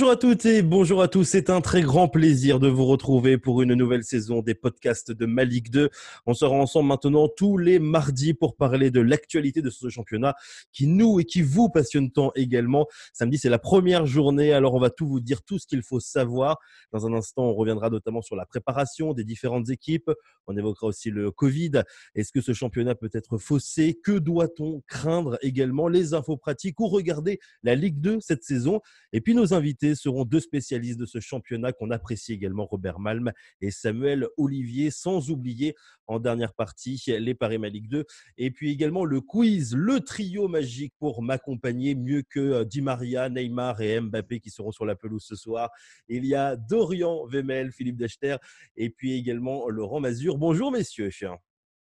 Bonjour à toutes et bonjour à tous. C'est un très grand plaisir de vous retrouver pour une nouvelle saison des podcasts de Malik 2. On sera ensemble maintenant tous les mardis pour parler de l'actualité de ce championnat qui nous et qui vous passionne tant également. Samedi, c'est la première journée, alors on va tout vous dire, tout ce qu'il faut savoir. Dans un instant, on reviendra notamment sur la préparation des différentes équipes. On évoquera aussi le Covid. Est-ce que ce championnat peut être faussé? Que doit-on craindre également? Les infos pratiques ou regarder la Ligue 2 cette saison? Et puis nos invités seront deux spécialistes de ce championnat qu'on apprécie également, Robert Malm et Samuel Olivier, sans oublier en dernière partie les Paris Malik 2. Et puis également le quiz, le trio magique pour m'accompagner mieux que euh, Di Maria, Neymar et Mbappé qui seront sur la pelouse ce soir. Il y a Dorian Vemel, Philippe Dechter et puis également Laurent Mazur. Bonjour messieurs.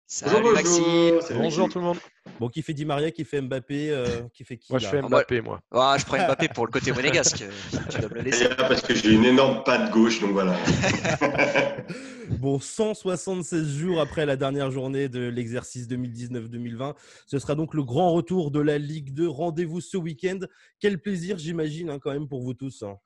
Salut bonjour, Maxime. Bonjour tout le monde. Bon, qui fait Di Maria, qui fait Mbappé, euh, qui fait qui Moi, je fais Mbappé, moi. Ah, je prends Mbappé pour le côté monégasque. tu dois me laisser. Parce que j'ai une énorme patte gauche, donc voilà. bon, 176 jours après la dernière journée de l'exercice 2019-2020, ce sera donc le grand retour de la Ligue 2. Rendez-vous ce week-end. Quel plaisir, j'imagine, hein, quand même, pour vous tous. Hein.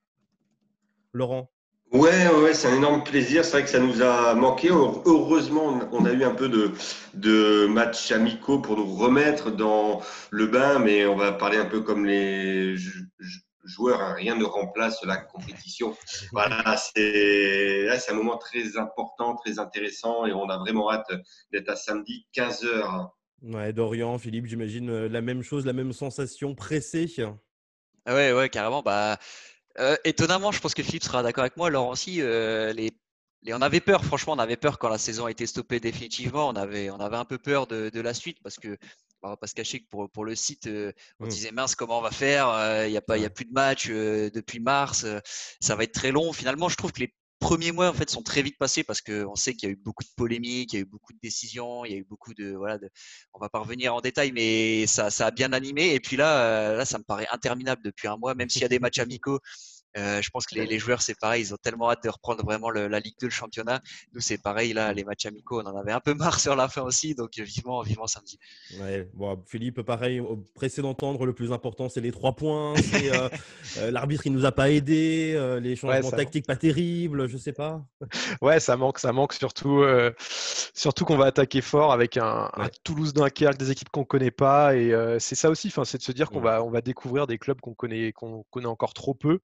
Laurent Ouais, ouais, c'est un énorme plaisir. C'est vrai que ça nous a manqué. Heureusement, on a eu un peu de, de matchs amicaux pour nous remettre dans le bain, mais on va parler un peu comme les joueurs. Hein. Rien ne remplace la compétition. Voilà, c'est un moment très important, très intéressant, et on a vraiment hâte d'être à samedi 15 h Ouais, Dorian, Philippe, j'imagine euh, la même chose, la même sensation, pressé. Ah ouais, ouais, carrément. Bah, euh, étonnamment, je pense que Philippe sera d'accord avec moi. Laurent aussi, euh, les, on avait peur, franchement, on avait peur quand la saison a été stoppée définitivement. On avait, on avait un peu peur de, la suite parce que on va pas se cacher que pour, pour le site, euh, on mmh. disait mince, comment on va faire Il n'y a, pas, il y a plus de match depuis mars, ça va être très long. Finalement, je trouve que les premiers mois en fait sont très vite passés parce qu'on sait qu'il y a eu beaucoup de polémiques, il y a eu beaucoup de décisions, il y a eu beaucoup de voilà, de, on va pas revenir en détail, mais ça, ça a bien animé. Et puis là, là, ça me paraît interminable depuis un mois, même s'il y a des matchs amicaux. Euh, je pense que les, joueurs, c'est pareil, ils ont tellement hâte de reprendre vraiment la Ligue 2, le championnat. Nous, c'est pareil, là, les matchs amicaux, on en avait un peu marre sur la fin aussi, donc vivement, vivement samedi. Ouais, bon, Philippe, pareil, pressé d'entendre, le plus important, c'est les trois points. Euh, euh, l'arbitre, il nous a pas aidé, les changements tactiques pas terribles, je sais pas. Ouais, ça manque, ça manque surtout, surtout qu'on va attaquer fort avec un, Toulouse-Dunkerque, des équipes qu'on connaît pas, et c'est ça aussi, c'est de se dire qu'on va, on va découvrir des clubs qu'on connaît, qu'on connaît encore trop peu.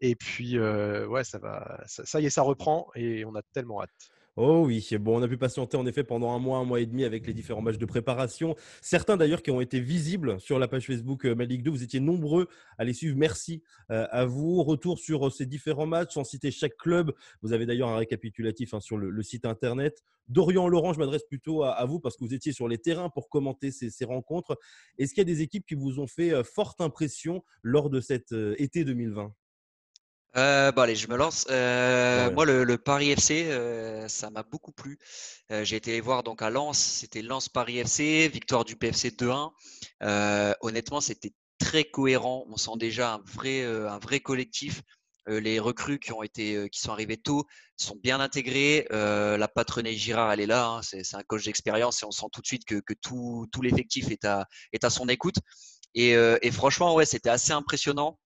Et puis, ouais, ça va, ça, y est, ça reprend et on a tellement hâte. Oh oui, bon, on a pu patienter en effet pendant un mois, un mois et demi avec les différents matchs de préparation. Certains d'ailleurs qui ont été visibles sur la page Facebook Malik 2. Vous étiez nombreux à les suivre. Merci à vous. Retour sur ces différents matchs, sans citer chaque club. Vous avez d'ailleurs un récapitulatif hein, sur le, site internet. Dorian Laurent, je m'adresse plutôt à, vous parce que vous étiez sur les terrains pour commenter ces rencontres. Est-ce qu'il y a des équipes qui vous ont fait forte impression lors de cet été 2020 euh, bon allez, je me lance. Euh, moi, le, Paris FC, euh, ça m'a beaucoup plu. j'ai été les voir donc à Lens. C'était Lens Paris FC, victoire du PFC 2-1. honnêtement, c'était très cohérent. On sent déjà un vrai, un vrai collectif. les recrues qui ont été, qui sont arrivés tôt, sont bien intégrés. la patronne Girard, elle est là. Hein. C'est, un coach d'expérience et on sent tout de suite que, que tout, tout l'effectif est à, est à son écoute. Et, et franchement, ouais, c'était assez impressionnant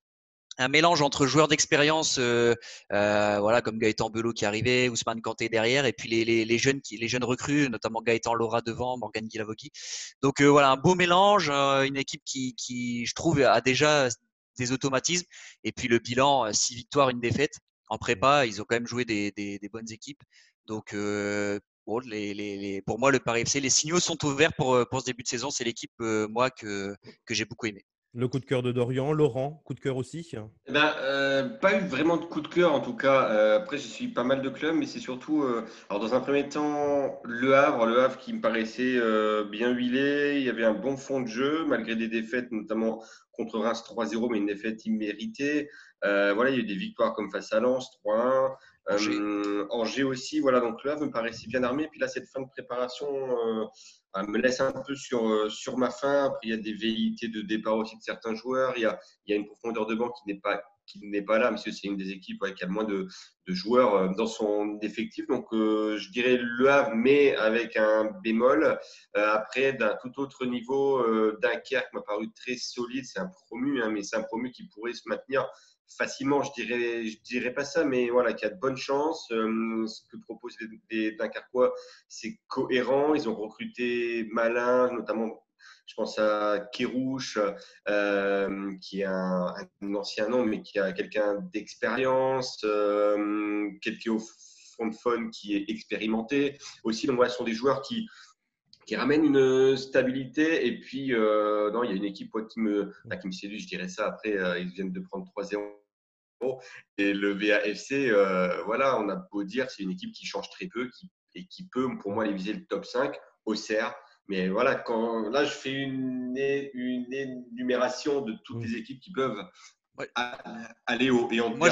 un mélange entre joueurs d'expérience, euh, euh, voilà, comme Gaëtan Belot qui arrivait, Ousmane Kanté derrière, et puis les, jeunes qui, les jeunes recrues, notamment Gaëtan Laura devant, Morgan Guilavoki. Donc euh, voilà, un beau mélange, une équipe qui, je trouve, a déjà des automatismes. Et puis le bilan, six victoires, une défaite. En prépa, ils ont quand même joué des, bonnes équipes. Donc les, pour moi, le Paris FC, les signaux sont ouverts pour, pour ce début de saison. C'est l'équipe, moi, que, que j'ai beaucoup aimé. Le coup de cœur de Dorian, Laurent, coup de cœur aussi eh ben, euh, Pas eu vraiment de coup de cœur en tout cas. Euh, après, je suis pas mal de clubs, mais c'est surtout, euh, alors dans un premier temps, Le Havre, Le Havre qui me paraissait bien huilé. Il y avait un bon fond de jeu, malgré des défaites, notamment contre Reims 3-0, mais une défaite imméritée. voilà, il y a eu des victoires comme face à Lens 3-1. Angers. aussi, voilà, donc Le Havre me paraissait bien armé. Puis là, cette fin de préparation me laisse un peu sur, euh, sur ma fin. Après, il y a des velléités de départ aussi de certains joueurs. Il y a, il y a une profondeur de banc qui n'est pas qui n'est pas là, parce que c'est une des équipes qui a moins de, de, joueurs euh, dans son effectif. Donc, euh, je dirais Le Havre, mais avec un bémol. après, d'un tout autre niveau, Dunkerque m'a paru très solide. C'est un promu, hein, mais c'est un promu qui pourrait se maintenir facilement, je dirais, je dirais pas ça, mais voilà, qui a de bonnes chances. ce que proposent les, Dunkerquois, c'est cohérent. Ils ont recruté Malin, notamment je pense à Kérouche, euh, qui est un, ancien nom, mais qui a quelqu'un d'expérience. Euh, au fond de fun qui est expérimenté. Aussi, donc, ce sont des joueurs qui, qui ramènent une stabilité. Et puis, euh, non, il y a une équipe qui, me, qui me séduit, je dirais ça. Après, euh, ils viennent de prendre 3-0. Et le VAFC, euh, voilà, on a beau dire, c'est une équipe qui change très peu qui, et qui peut, pour moi, aller viser le top 5 au CERF. Mais voilà, quand là, je fais une, une énumération de toutes mm. les équipes qui peuvent aller haut. Et en Moi,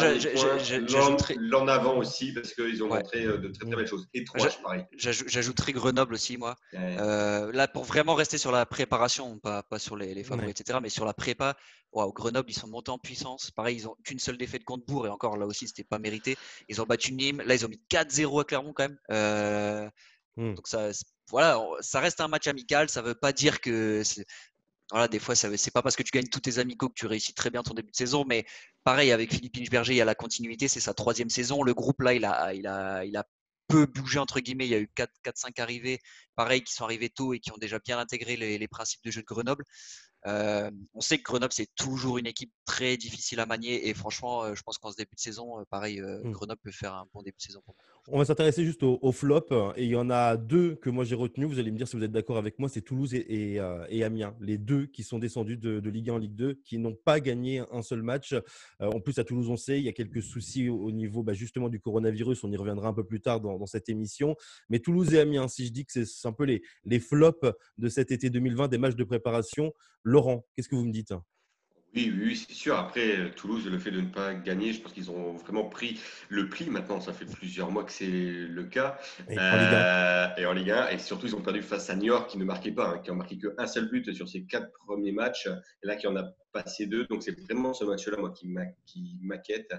l'en avant aussi, parce qu'ils ont montré euh, de très très belles choses. Et trois, pareil. J'ajouterai Grenoble aussi, moi. Euh, là, pour vraiment rester sur la préparation, pas, pas sur les, les favoris, etc., mais sur la prépa, wow, Grenoble, ils sont montés en puissance. Pareil, ils ont qu'une seule défaite contre Bourg, et encore là aussi, c'était pas mérité. Ils ont battu Nîmes. Là, ils ont mis 4-0 à Clermont quand même. Euh, hmm. Donc ça, voilà, ça reste un match amical. Ça ne veut pas dire que voilà, des fois, ce n'est pas parce que tu gagnes tous tes amicaux que tu réussis très bien ton début de saison, mais pareil avec Philippe Inchberger, il y a la continuité, c'est sa troisième saison. Le groupe là, il a, peu bougé entre guillemets. Il y a eu 4-5 arrivées, pareil, qui sont arrivés tôt et qui ont déjà bien intégré les principes de jeu de Grenoble. Euh, on sait que Grenoble, c'est toujours une équipe très difficile à manier. Et franchement, je pense qu'en ce début de saison, pareil, mmh. Grenoble peut faire un bon début de saison. On va s'intéresser juste au, flop. Et il y en a deux que moi j'ai retenu. Vous allez me dire si vous êtes d'accord avec moi. C'est Toulouse et, Amiens. Les deux qui sont descendus de, Ligue 1 en Ligue 2, qui n'ont pas gagné un seul match. en plus, à Toulouse, on sait, il y a quelques soucis au, niveau bah, justement du coronavirus. On y reviendra un peu plus tard dans, cette émission. Mais Toulouse et Amiens, si je dis que c'est un peu les, les flops de cet été 2020, des matchs de préparation, Laurent, qu'est-ce que vous me dites? Oui, oui, c'est sûr. Après, Toulouse, le fait de ne pas gagner, je pense qu'ils ont vraiment pris le pli. Maintenant, ça fait plusieurs mois que c'est le cas. Et, en Ligue 1. Euh, et surtout, ils ont perdu face à Niort, qui ne marquait pas, hein, qui a marqué qu'un seul but sur ses quatre premiers matchs. Et là, qui en a passé deux. Donc, c'est vraiment ce match-là, moi, qui m'inquiète.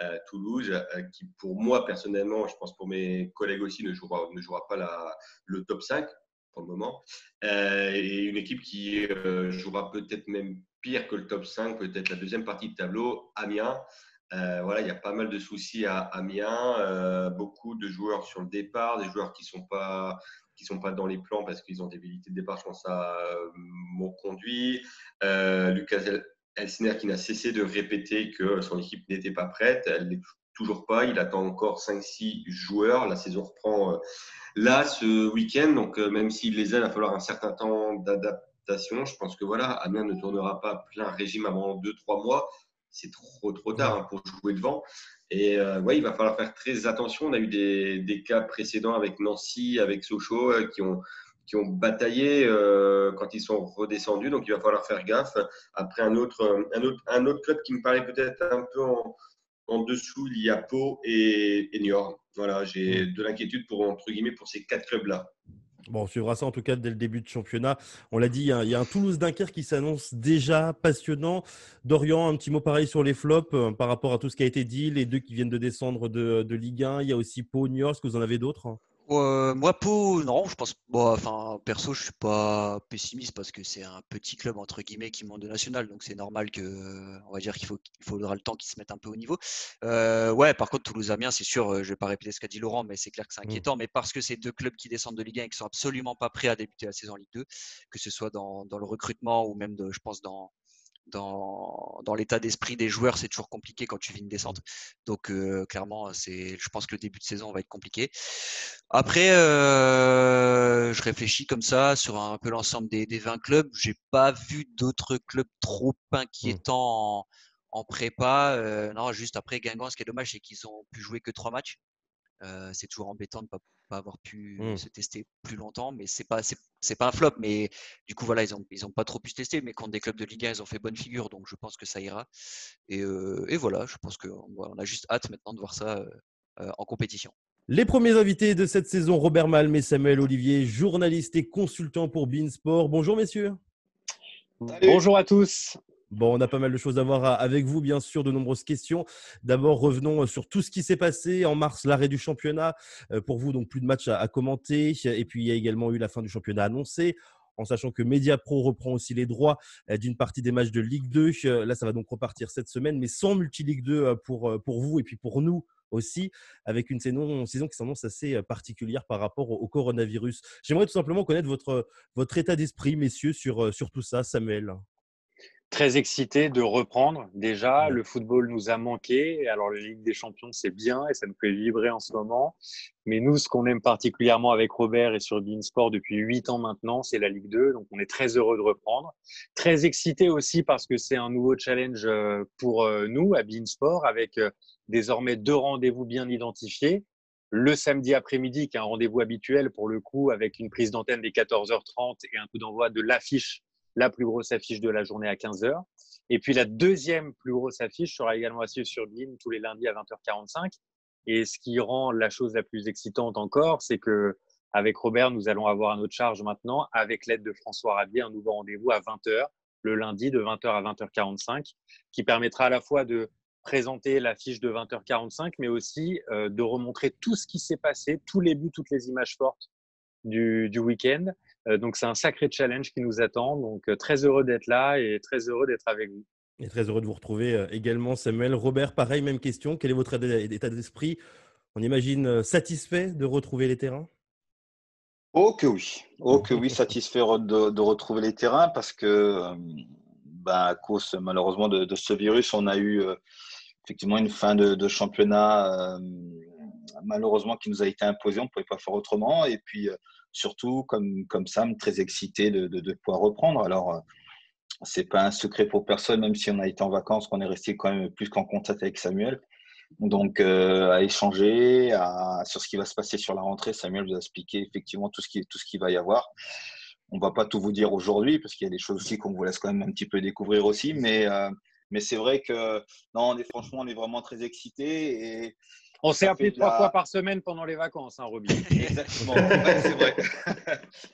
Euh, Toulouse, euh, qui pour moi, personnellement, je pense pour mes collègues aussi, ne jouera, ne jouera pas la, le top 5 pour le moment. Euh, et une équipe qui euh, jouera peut-être même pire que le top 5, peut-être la deuxième partie de tableau, Amiens. Euh, voilà, il y a pas mal de soucis à Amiens, beaucoup de joueurs sur le départ, des joueurs qui sont pas sont pas dans les plans parce qu'ils ont des habilités de départ. Je pense à mon conduit, Lucas Elsner qui n'a cessé de répéter que son équipe n'était pas prête. Elle toujours pas. Il attend encore 5-6 joueurs. La saison reprend Là, ce week-end, donc euh, même s'il les a, il va falloir un certain temps d'adaptation. Je pense que voilà, Amiens ne tournera pas plein régime avant 2-3 mois. C'est trop trop tard hein, pour jouer devant. Et euh, ouais, il va falloir faire très attention. On a eu des, cas précédents avec Nancy, avec Sochaux, euh, qui ont qui ont bataillé quand ils sont redescendus. Donc, il va falloir faire gaffe. Après, un autre, un autre, un autre club qui me paraît peut-être un peu en, en dessous, il y a Pau et, Niort. Voilà, j'ai de l'inquiétude pour, ces quatre clubs-là. Bon, on suivra ça en tout cas dès le début de championnat. On l'a dit, il y, a, un Toulouse-Dunkerque qui s'annonce déjà passionnant. Dorian, un petit mot pareil sur les flops euh, par rapport à tout ce qui a été dit, les deux qui viennent de descendre de, de Ligue 1. Il y a aussi Pau, Niort. Est-ce que vous en avez d'autres euh, moi, Pau, non, je pense. Bon, enfin, perso, je suis pas pessimiste parce que c'est un petit club entre guillemets qui monte de national, donc c'est normal que, on va dire qu'il faut, qu'il faudra le temps qu'ils se mettent un peu au niveau. Euh, ouais, par contre, Toulouse-Amiens, c'est sûr, euh, je vais pas répéter ce qu'a dit Laurent, mais c'est clair que c'est mmh. inquiétant. Mais parce que c'est deux clubs qui descendent de Ligue 1 et qui sont absolument pas prêts à débuter la saison Ligue 2, que ce soit dans, dans le recrutement ou même, de, je pense, dans dans, dans l'état d'esprit des joueurs, c'est toujours compliqué quand tu vis une descente. Donc euh, clairement, c'est, je pense que le début de saison va être compliqué. Après, euh, je réfléchis comme ça sur un peu l'ensemble des, des 20 clubs. J'ai pas vu d'autres clubs trop mmh. inquiétants en, en prépa. Euh, non, juste après Guingamp, ce qui est dommage, c'est qu'ils ont pu jouer que trois matchs. Euh, c'est toujours embêtant de ne pas, pas, avoir pu mmh. se tester plus longtemps, mais c'est pas c'est pas un flop. Mais du coup voilà, ils ont ils ont pas trop pu se tester, mais contre des clubs de Ligue 1, ils ont fait bonne figure, donc je pense que ça ira. Et, euh, et voilà, je pense qu'on on a juste hâte maintenant de voir ça euh, en compétition. Les premiers invités de cette saison, Robert Malm et Samuel Olivier, journaliste et consultant pour Beansport. Bonjour messieurs. Bonjour à tous. Bon, on a pas mal de choses à voir avec vous, bien sûr, de nombreuses questions. D'abord, revenons sur tout ce qui s'est passé en mars, l'arrêt du championnat. Euh, pour vous, donc plus de matchs à, commenter. Et puis, il y a également eu la fin du championnat annoncée. en sachant que Mediapro reprend aussi les droits d'une partie des matchs de Ligue 2. Là, ça va donc repartir cette semaine, mais sans multi-Ligue 2 pour, pour vous et puis pour nous aussi, avec une saison, qui s'annonce assez particulière par rapport au, coronavirus. J'aimerais tout simplement connaître votre, état d'esprit, messieurs, sur tout ça, Samuel. Très excité de reprendre. Déjà, le football nous a manqué. Alors, la Ligue des Champions, c'est bien et ça nous fait vibrer en ce moment. Mais nous, ce qu'on aime particulièrement avec Robert et sur Beansport depuis huit ans maintenant, c'est la Ligue 2. Donc, on est très heureux de reprendre. Très excité aussi parce que c'est un nouveau challenge pour nous à Beansport avec désormais deux rendez-vous bien identifiés. Le samedi après-midi, qui est un rendez-vous habituel pour le coup, avec une prise d'antenne des 14h30 et un coup d'envoi de l'affiche, la plus grosse affiche de la journée à 15h. Et puis la deuxième plus grosse affiche sera également assise sur Bean tous les lundis à 20h45. Et ce qui rend la chose la plus excitante encore, c'est que avec Robert, nous allons avoir à notre charge maintenant, avec l'aide de François Rabier, un nouveau rendez-vous à 20h, le lundi de 20h à 20h45, qui permettra à la fois de présenter l'affiche de 20h45, mais aussi euh, de remontrer tout ce qui s'est passé, tous les buts, toutes les images fortes du week-end. Euh, donc c'est un sacré challenge qui nous attend. Donc euh, très heureux d'être là et très heureux d'être avec vous. Et très heureux de vous retrouver également, Samuel. Robert, pareil, même question. Quel est votre état d'esprit? On imagine satisfait de retrouver les terrains? Oh que oui, oh que oui, satisfait de, de retrouver les terrains parce que bah, à cause malheureusement de, de, ce virus, on a eu effectivement une fin de, championnat euh, malheureusement qui nous a été imposée. On ne pouvait pas faire autrement. Et puis euh, surtout, comme, comme Sam, très excité de, pouvoir reprendre. Alors, euh, c'est pas un secret pour personne, même si on a été en vacances, qu'on est resté quand même plus qu'en contact avec Samuel. Donc, à échanger sur ce qui va se passer sur la rentrée. Samuel vous a expliqué effectivement tout ce qui, tout ce qui va y avoir. On va pas tout vous dire aujourd'hui parce qu'il y a des choses aussi qu'on vous laisse quand même un petit peu découvrir aussi, mais mais c'est vrai que, non, on est, franchement, on est vraiment très excités. Et on s'est appelé trois fois par semaine pendant les vacances, hein, Robin. Exactement, c'est vrai.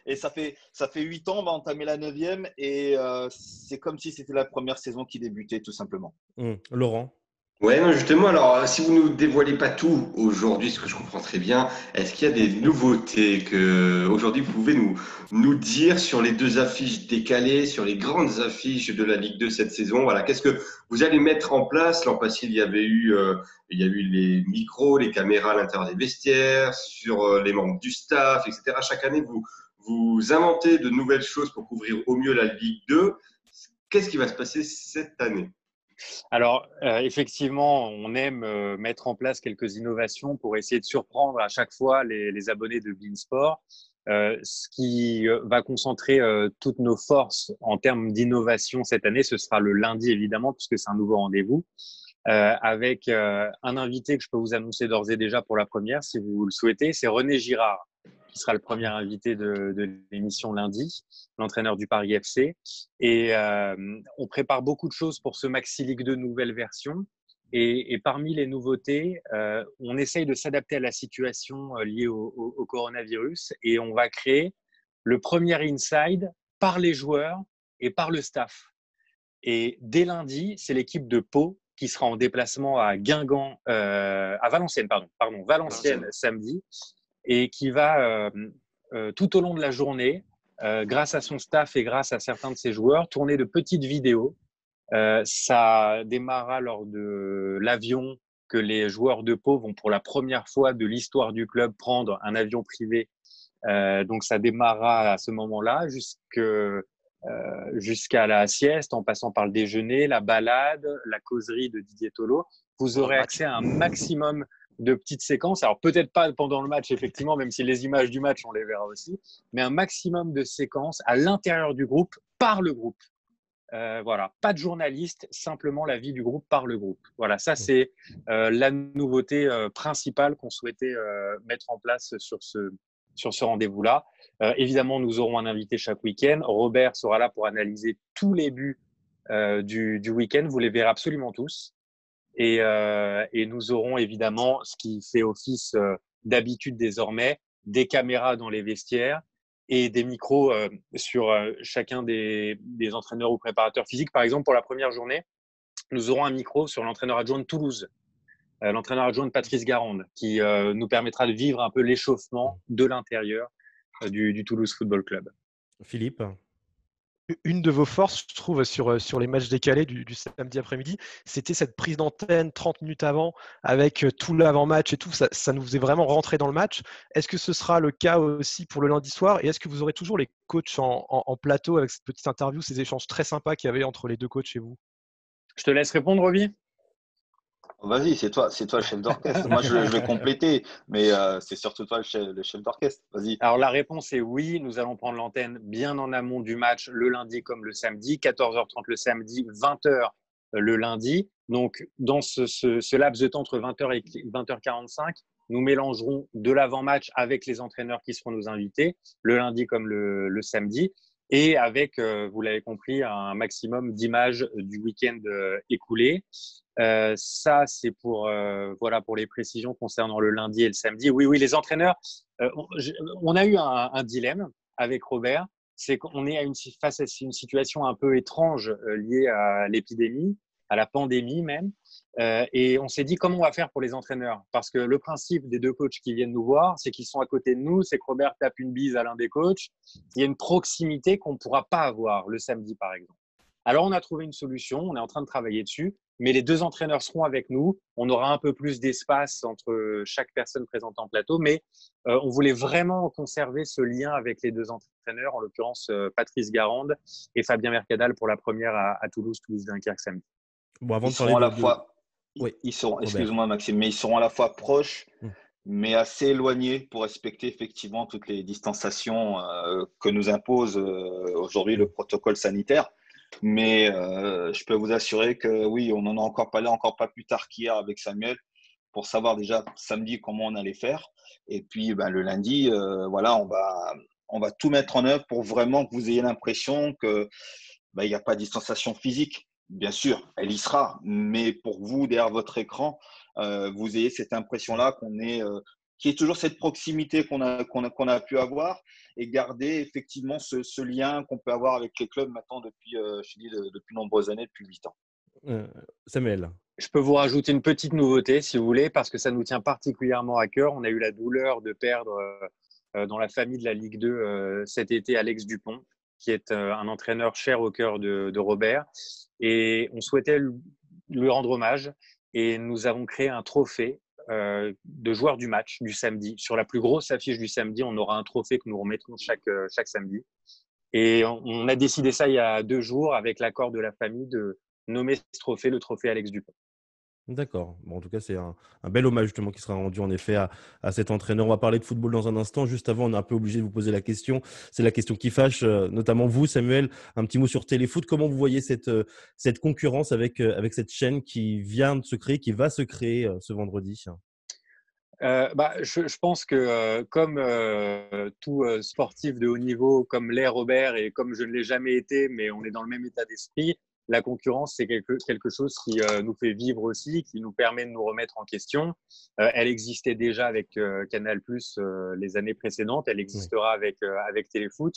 et ça fait, ça fait 8 ans, on va entamer la neuvième et euh, c'est comme si c'était la première saison qui débutait, tout simplement. Mmh. Laurent Ouais, non, justement, alors euh, si vous ne nous dévoilez pas tout aujourd'hui, ce que je comprends très bien, est-ce qu'il y a des nouveautés que aujourd'hui vous pouvez nous, nous dire sur les deux affiches décalées, sur les grandes affiches de la Ligue 2 cette saison? Voilà, qu'est-ce que vous allez mettre en place? L'an passé, il y avait eu, euh, il y a eu les micros, les caméras à l'intérieur des vestiaires, sur euh, les membres du staff, etc. Chaque année, vous, vous inventez de nouvelles choses pour couvrir au mieux la Ligue 2. Qu'est-ce qui va se passer cette année? Alors, euh, effectivement, on aime euh, mettre en place quelques innovations pour essayer de surprendre à chaque fois les, abonnés de Beansport. Euh, ce qui va concentrer toutes nos forces en termes d'innovation cette année, ce sera le lundi évidemment, puisque c'est un nouveau rendez-vous, avec un invité que je peux vous annoncer d'ores et déjà pour la première, si vous le souhaitez, c'est René Girard qui sera le premier invité de, l'émission lundi, l'entraîneur du Paris FC. Et euh, on prépare beaucoup de choses pour ce Maxi League 2 nouvelle version. Et, parmi les nouveautés, euh, on essaye de s'adapter à la situation euh, liée au, coronavirus et on va créer le premier inside par les joueurs et par le staff. Et dès lundi, c'est l'équipe de Pau qui sera en déplacement à Guingamp, à Valenciennes, pardon, pardon, Valenciennes, samedi, et qui va euh, euh, tout au long de la journée, euh, grâce à son staff et grâce à certains de ses joueurs, tourner de petites vidéos. ça démarra lors de l'avion que les joueurs de Pau vont pour la première fois de l'histoire du club prendre un avion privé. donc ça démarra à ce moment-là jusqu'à la sieste, en passant par le déjeuner, la balade, la causerie de Didier Tolo. Vous aurez accès à un maximum de petites séquences. Alors peut-être pas pendant le match, effectivement, même si les images du match, on les verra aussi, mais un maximum de séquences à l'intérieur du groupe, par le groupe. Euh, voilà, pas de journaliste, simplement la vie du groupe par le groupe. Voilà, ça c'est euh, la nouveauté euh, principale qu'on souhaitait mettre en place sur ce, sur ce rendez-vous-là. évidemment, nous aurons un invité chaque week-end. Robert sera là pour analyser tous les buts du, du week-end. Vous les verrez absolument tous. Euh, et, nous aurons évidemment ce qui fait office euh, d'habitude désormais, des caméras dans les vestiaires et des micros euh, sur chacun des, entraîneurs ou préparateurs physiques. Par exemple, pour la première journée, nous aurons un micro sur l'entraîneur adjoint de Toulouse, l'entraîneur adjoint de Patrice Garande, qui nous permettra de vivre un peu l'échauffement de l'intérieur du, du Toulouse Football Club. Philippe? Une de vos forces, je trouve, sur, euh, sur les matchs décalés du, samedi après-midi, c'était cette prise d'antenne 30 minutes avant avec euh, tout l'avant-match et tout. Ça, ça, nous faisait vraiment rentrer dans le match. Est-ce que ce sera le cas aussi pour le lundi soir? Et est-ce que vous aurez toujours les coachs en, plateau avec cette petite interview, ces échanges très sympas qu'il y avait entre les deux coachs chez vous? Je te laisse répondre, Roby. Vas-y, c'est toi, c'est toi le chef d'orchestre. Moi, je, vais compléter, mais euh, c'est surtout toi le chef, d'orchestre. Vas-y. Alors la réponse est oui. Nous allons prendre l'antenne bien en amont du match, le lundi comme le samedi, 14h30 le samedi, 20h euh, le lundi. Donc dans ce, laps de temps entre 20h et 20h45, nous mélangerons de l'avant-match avec les entraîneurs qui seront nos invités, le lundi comme le, samedi, et avec, euh, vous l'avez compris, un maximum d'images du week-end écoulé. Euh, ça, c'est pour, euh, voilà, pour les précisions concernant le lundi et le samedi. Oui, oui, les entraîneurs, euh, on, a eu un, dilemme avec Robert, c'est qu'on est à une, face à une situation un peu étrange liée à l'épidémie, à la pandémie même. et on s'est dit comment on va faire pour les entraîneurs? Parce que le principe des deux coachs qui viennent nous voir, c'est qu'ils sont à côté de nous, c'est que Robert tape une bise à l'un des coachs. Il y a une proximité qu'on ne pourra pas avoir le samedi, par exemple. Alors, on a trouvé une solution, on est en train de travailler dessus mais les deux entraîneurs seront avec nous. On aura un peu plus d'espace entre chaque personne présente en plateau, mais euh, on voulait vraiment conserver ce lien avec les deux entraîneurs, en l'occurrence euh, Patrice Garande et Fabien Mercadal pour la première à, Toulouse, Toulouse-Dunkerque samedi. Bon, avant ils de seront à la fois, oui. ils seront, excuse-moi Maxime, mais ils seront à la fois proches, hum. mais assez éloignés pour respecter effectivement toutes les distanciations euh, que nous impose aujourd'hui le protocole sanitaire. Mais euh, je peux vous assurer que oui, on en a encore parlé encore pas plus tard qu'hier avec Samuel pour savoir déjà samedi comment on allait faire. Et puis ben, le lundi, euh, voilà, on va, on va tout mettre en œuvre pour vraiment que vous ayez l'impression que ben, il n'y a pas de distanciation physique. Bien sûr, elle y sera, mais pour vous, derrière votre écran, euh, vous ayez cette impression-là qu'on est, qui est toujours cette proximité qu'on a, qu'on a, qu'on a pu avoir et garder effectivement ce, lien qu'on peut avoir avec les clubs maintenant depuis, euh, je dis, de, depuis nombreuses années, depuis 8 ans. Euh, Samuel. Je peux vous rajouter une petite nouveauté, si vous voulez, parce que ça nous tient particulièrement à cœur. On a eu la douleur de perdre euh, dans la famille de la Ligue 2 cet été Alex Dupont, qui est un entraîneur cher au cœur de, Robert. Et on souhaitait lui rendre hommage. Et nous avons créé un trophée euh, de joueurs du match du samedi. Sur la plus grosse affiche du samedi, on aura un trophée que nous remettrons chaque, euh, chaque samedi. Et on, a décidé ça il y a deux jours avec l'accord de la famille de nommer ce trophée le trophée Alex Dupont. D'accord. Bon, en tout cas, c'est un, bel hommage justement qui sera rendu en effet à, cet entraîneur. On va parler de football dans un instant. Juste avant, on est un peu obligé de vous poser la question. C'est la question qui fâche, euh, notamment vous, Samuel. Un petit mot sur Téléfoot. Comment vous voyez cette, euh, concurrence avec, euh, avec cette chaîne qui vient de se créer, qui va se créer ce vendredi? Bah, je, je, pense que comme tout sportif de haut niveau, comme l'est Robert et comme je ne l'ai jamais été, mais on est dans le même état d'esprit, la concurrence, c'est quelque, quelque, chose qui euh, nous fait vivre aussi, qui nous permet de nous remettre en question. Euh, elle existait déjà avec euh, Canal Plus les années précédentes, elle existera avec, avec Téléfoot.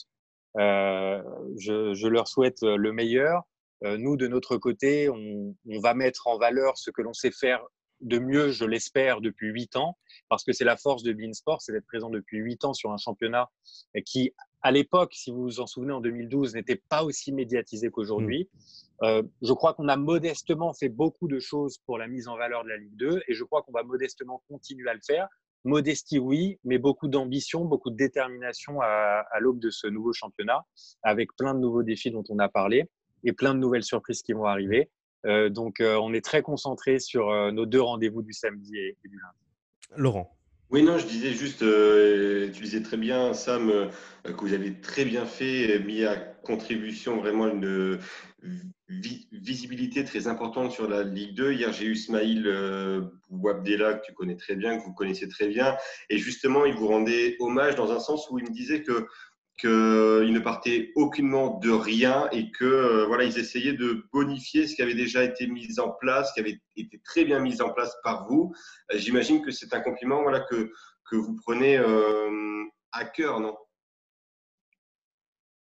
Je, je, leur souhaite le meilleur. nous, de notre côté, on, on, va mettre en valeur ce que l'on sait faire de mieux, je l'espère, depuis huit ans, parce que c'est la force de Beansport, c'est d'être présent depuis huit ans sur un championnat qui, à l'époque, si vous vous en souvenez, en 2012, n'était pas aussi médiatisé qu'aujourd'hui. Mmh. Euh, je crois qu'on a modestement fait beaucoup de choses pour la mise en valeur de la Ligue 2 et je crois qu'on va modestement continuer à le faire. Modestie, oui, mais beaucoup d'ambition, beaucoup de détermination à, l'aube de ce nouveau championnat, avec plein de nouveaux défis dont on a parlé et plein de nouvelles surprises qui vont arriver. Euh, donc, euh, on est très concentré sur nos deux rendez-vous du samedi et du lundi. Laurent. Oui, non, je disais juste, euh, tu disais très bien, Sam, euh, que vous avez très bien fait, mis à contribution vraiment une visibilité très importante sur la Ligue 2. Hier, j'ai eu Smaïl euh, Wabdella, que tu connais très bien, que vous connaissez très bien, et justement, il vous rendait hommage dans un sens où il me disait que qu'ils ne partaient aucunement de rien et que euh, voilà, ils essayaient de bonifier ce qui avait déjà été mis en place, qui avait été très bien mis en place par vous. Euh, j'imagine que c'est un compliment voilà, que, que vous prenez euh, à cœur, non?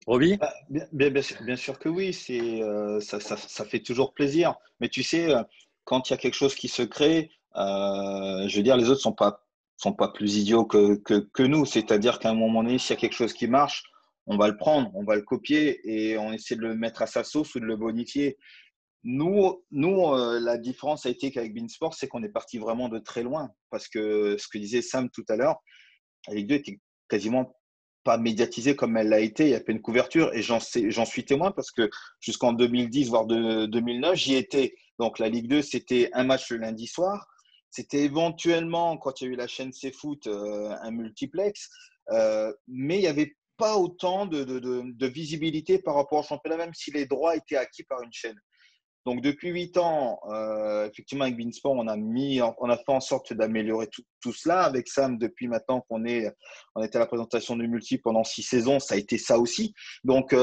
Roby? Bah, bien, bien, sûr que oui, c'est, ça, ça, ça, fait toujours plaisir. Mais tu sais, quand il y a quelque chose qui se crée, je veux dire, les autres ne sont pas sont pas plus idiots que, que, nous. C'est-à-dire qu'à un moment donné, s'il y a quelque chose qui marche, on va le prendre, on va le copier et on essaie de le mettre à sa sauce ou de le bonifier. Nous, nous euh, la différence a été qu'avec Beansport, c'est qu'on est parti vraiment de très loin. Parce que ce que disait Sam tout à l'heure, la Ligue 2 était quasiment pas médiatisée comme elle l'a été. Il y a pas une couverture et j'en suis témoin parce que jusqu'en 2010, voire de, 2009, j'y étais. Donc la Ligue 2, c'était un match le lundi soir. C'était éventuellement, quand il y a eu la chaîne CFoot, euh, un multiplex. Euh, mais il n'y avait pas autant de, visibilité par rapport au championnat, même si les droits étaient acquis par une chaîne. Donc depuis huit ans, euh, effectivement avec Beansport, on a mis, on a fait en sorte d'améliorer tout, cela. Avec Sam, depuis maintenant qu'on est, on était à la présentation du multi pendant six saisons, ça a été ça aussi. Donc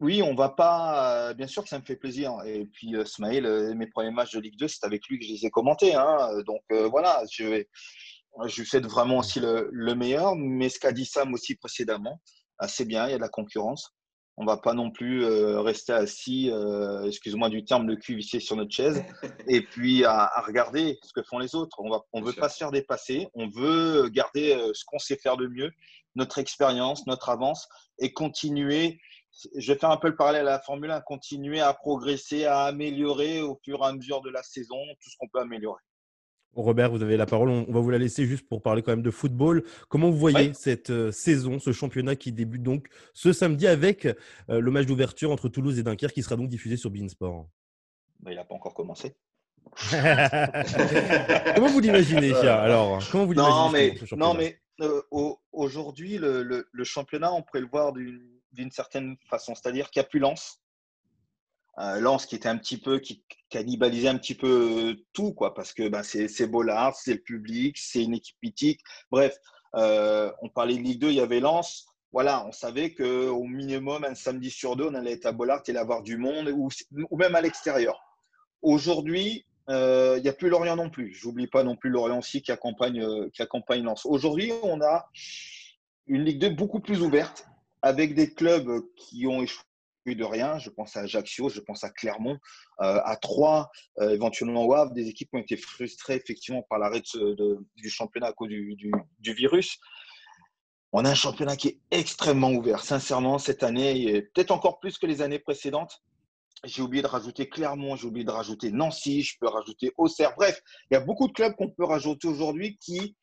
oui, on va pas. bien sûr que ça me fait plaisir. Et puis Smaïl, mes premiers matchs de Ligue 2, c'est avec lui que je les ai commentés. Hein. Donc voilà, je vais, je lui souhaite vraiment aussi le, le meilleur. Mais ce qu'a dit Sam aussi précédemment, c'est bien, il y a de la concurrence on va pas non plus euh, rester assis, euh, excuse-moi du terme, de cul sur notre chaise, et puis à, regarder ce que font les autres. On ne veut pas se faire dépasser, on veut garder euh, ce qu'on sait faire de mieux, notre expérience, notre avance, et continuer. Je vais faire un peu le parallèle à la Formule 1, continuer à progresser, à améliorer au fur et à mesure de la saison tout ce qu'on peut améliorer. Robert, vous avez la parole. On va vous la laisser juste pour parler quand même de football. Comment vous voyez cette euh, saison, ce championnat qui débute donc ce samedi avec euh, le match d'ouverture entre Toulouse et Dunkerque qui sera donc diffusé sur Beansport bah, Il n'a pas encore commencé. comment vous l'imaginez Alors, comment vous Non, mais, non, mais euh, aujourd'hui, le, championnat, on pourrait le voir d'une certaine façon. C'est-à-dire qu'il n'y a plus Lens, euh, Lance qui était un petit peu, qui cannibalisait un petit peu euh, tout, quoi, parce que ben, c'est Bollard, c'est le public, c'est une équipe mythique. Bref, euh, on parlait de Ligue 2, il y avait Lens. Voilà, on savait qu'au minimum, un samedi sur deux, on allait être à Bollard et avoir du monde, ou, même à l'extérieur. Aujourd'hui, il n'y a plus Lorient non plus. J'oublie pas non plus Lorient aussi qui accompagne, qui accompagne Lens. Aujourd'hui, on a une Ligue 2 beaucoup plus ouverte, avec des clubs qui ont échoué de rien. Je pense à Ajaccio, je pense à Clermont, euh, à Troyes, euh, éventuellement au des équipes qui ont été frustrées effectivement par l'arrêt du championnat à cause du, virus. On a un championnat qui est extrêmement ouvert. Sincèrement, cette année, peut-être encore plus que les années précédentes. J'ai oublié de rajouter Clermont, j'ai oublié de rajouter Nancy, je peux rajouter Auxerre. Bref, il y a beaucoup de clubs qu'on peut rajouter aujourd'hui qui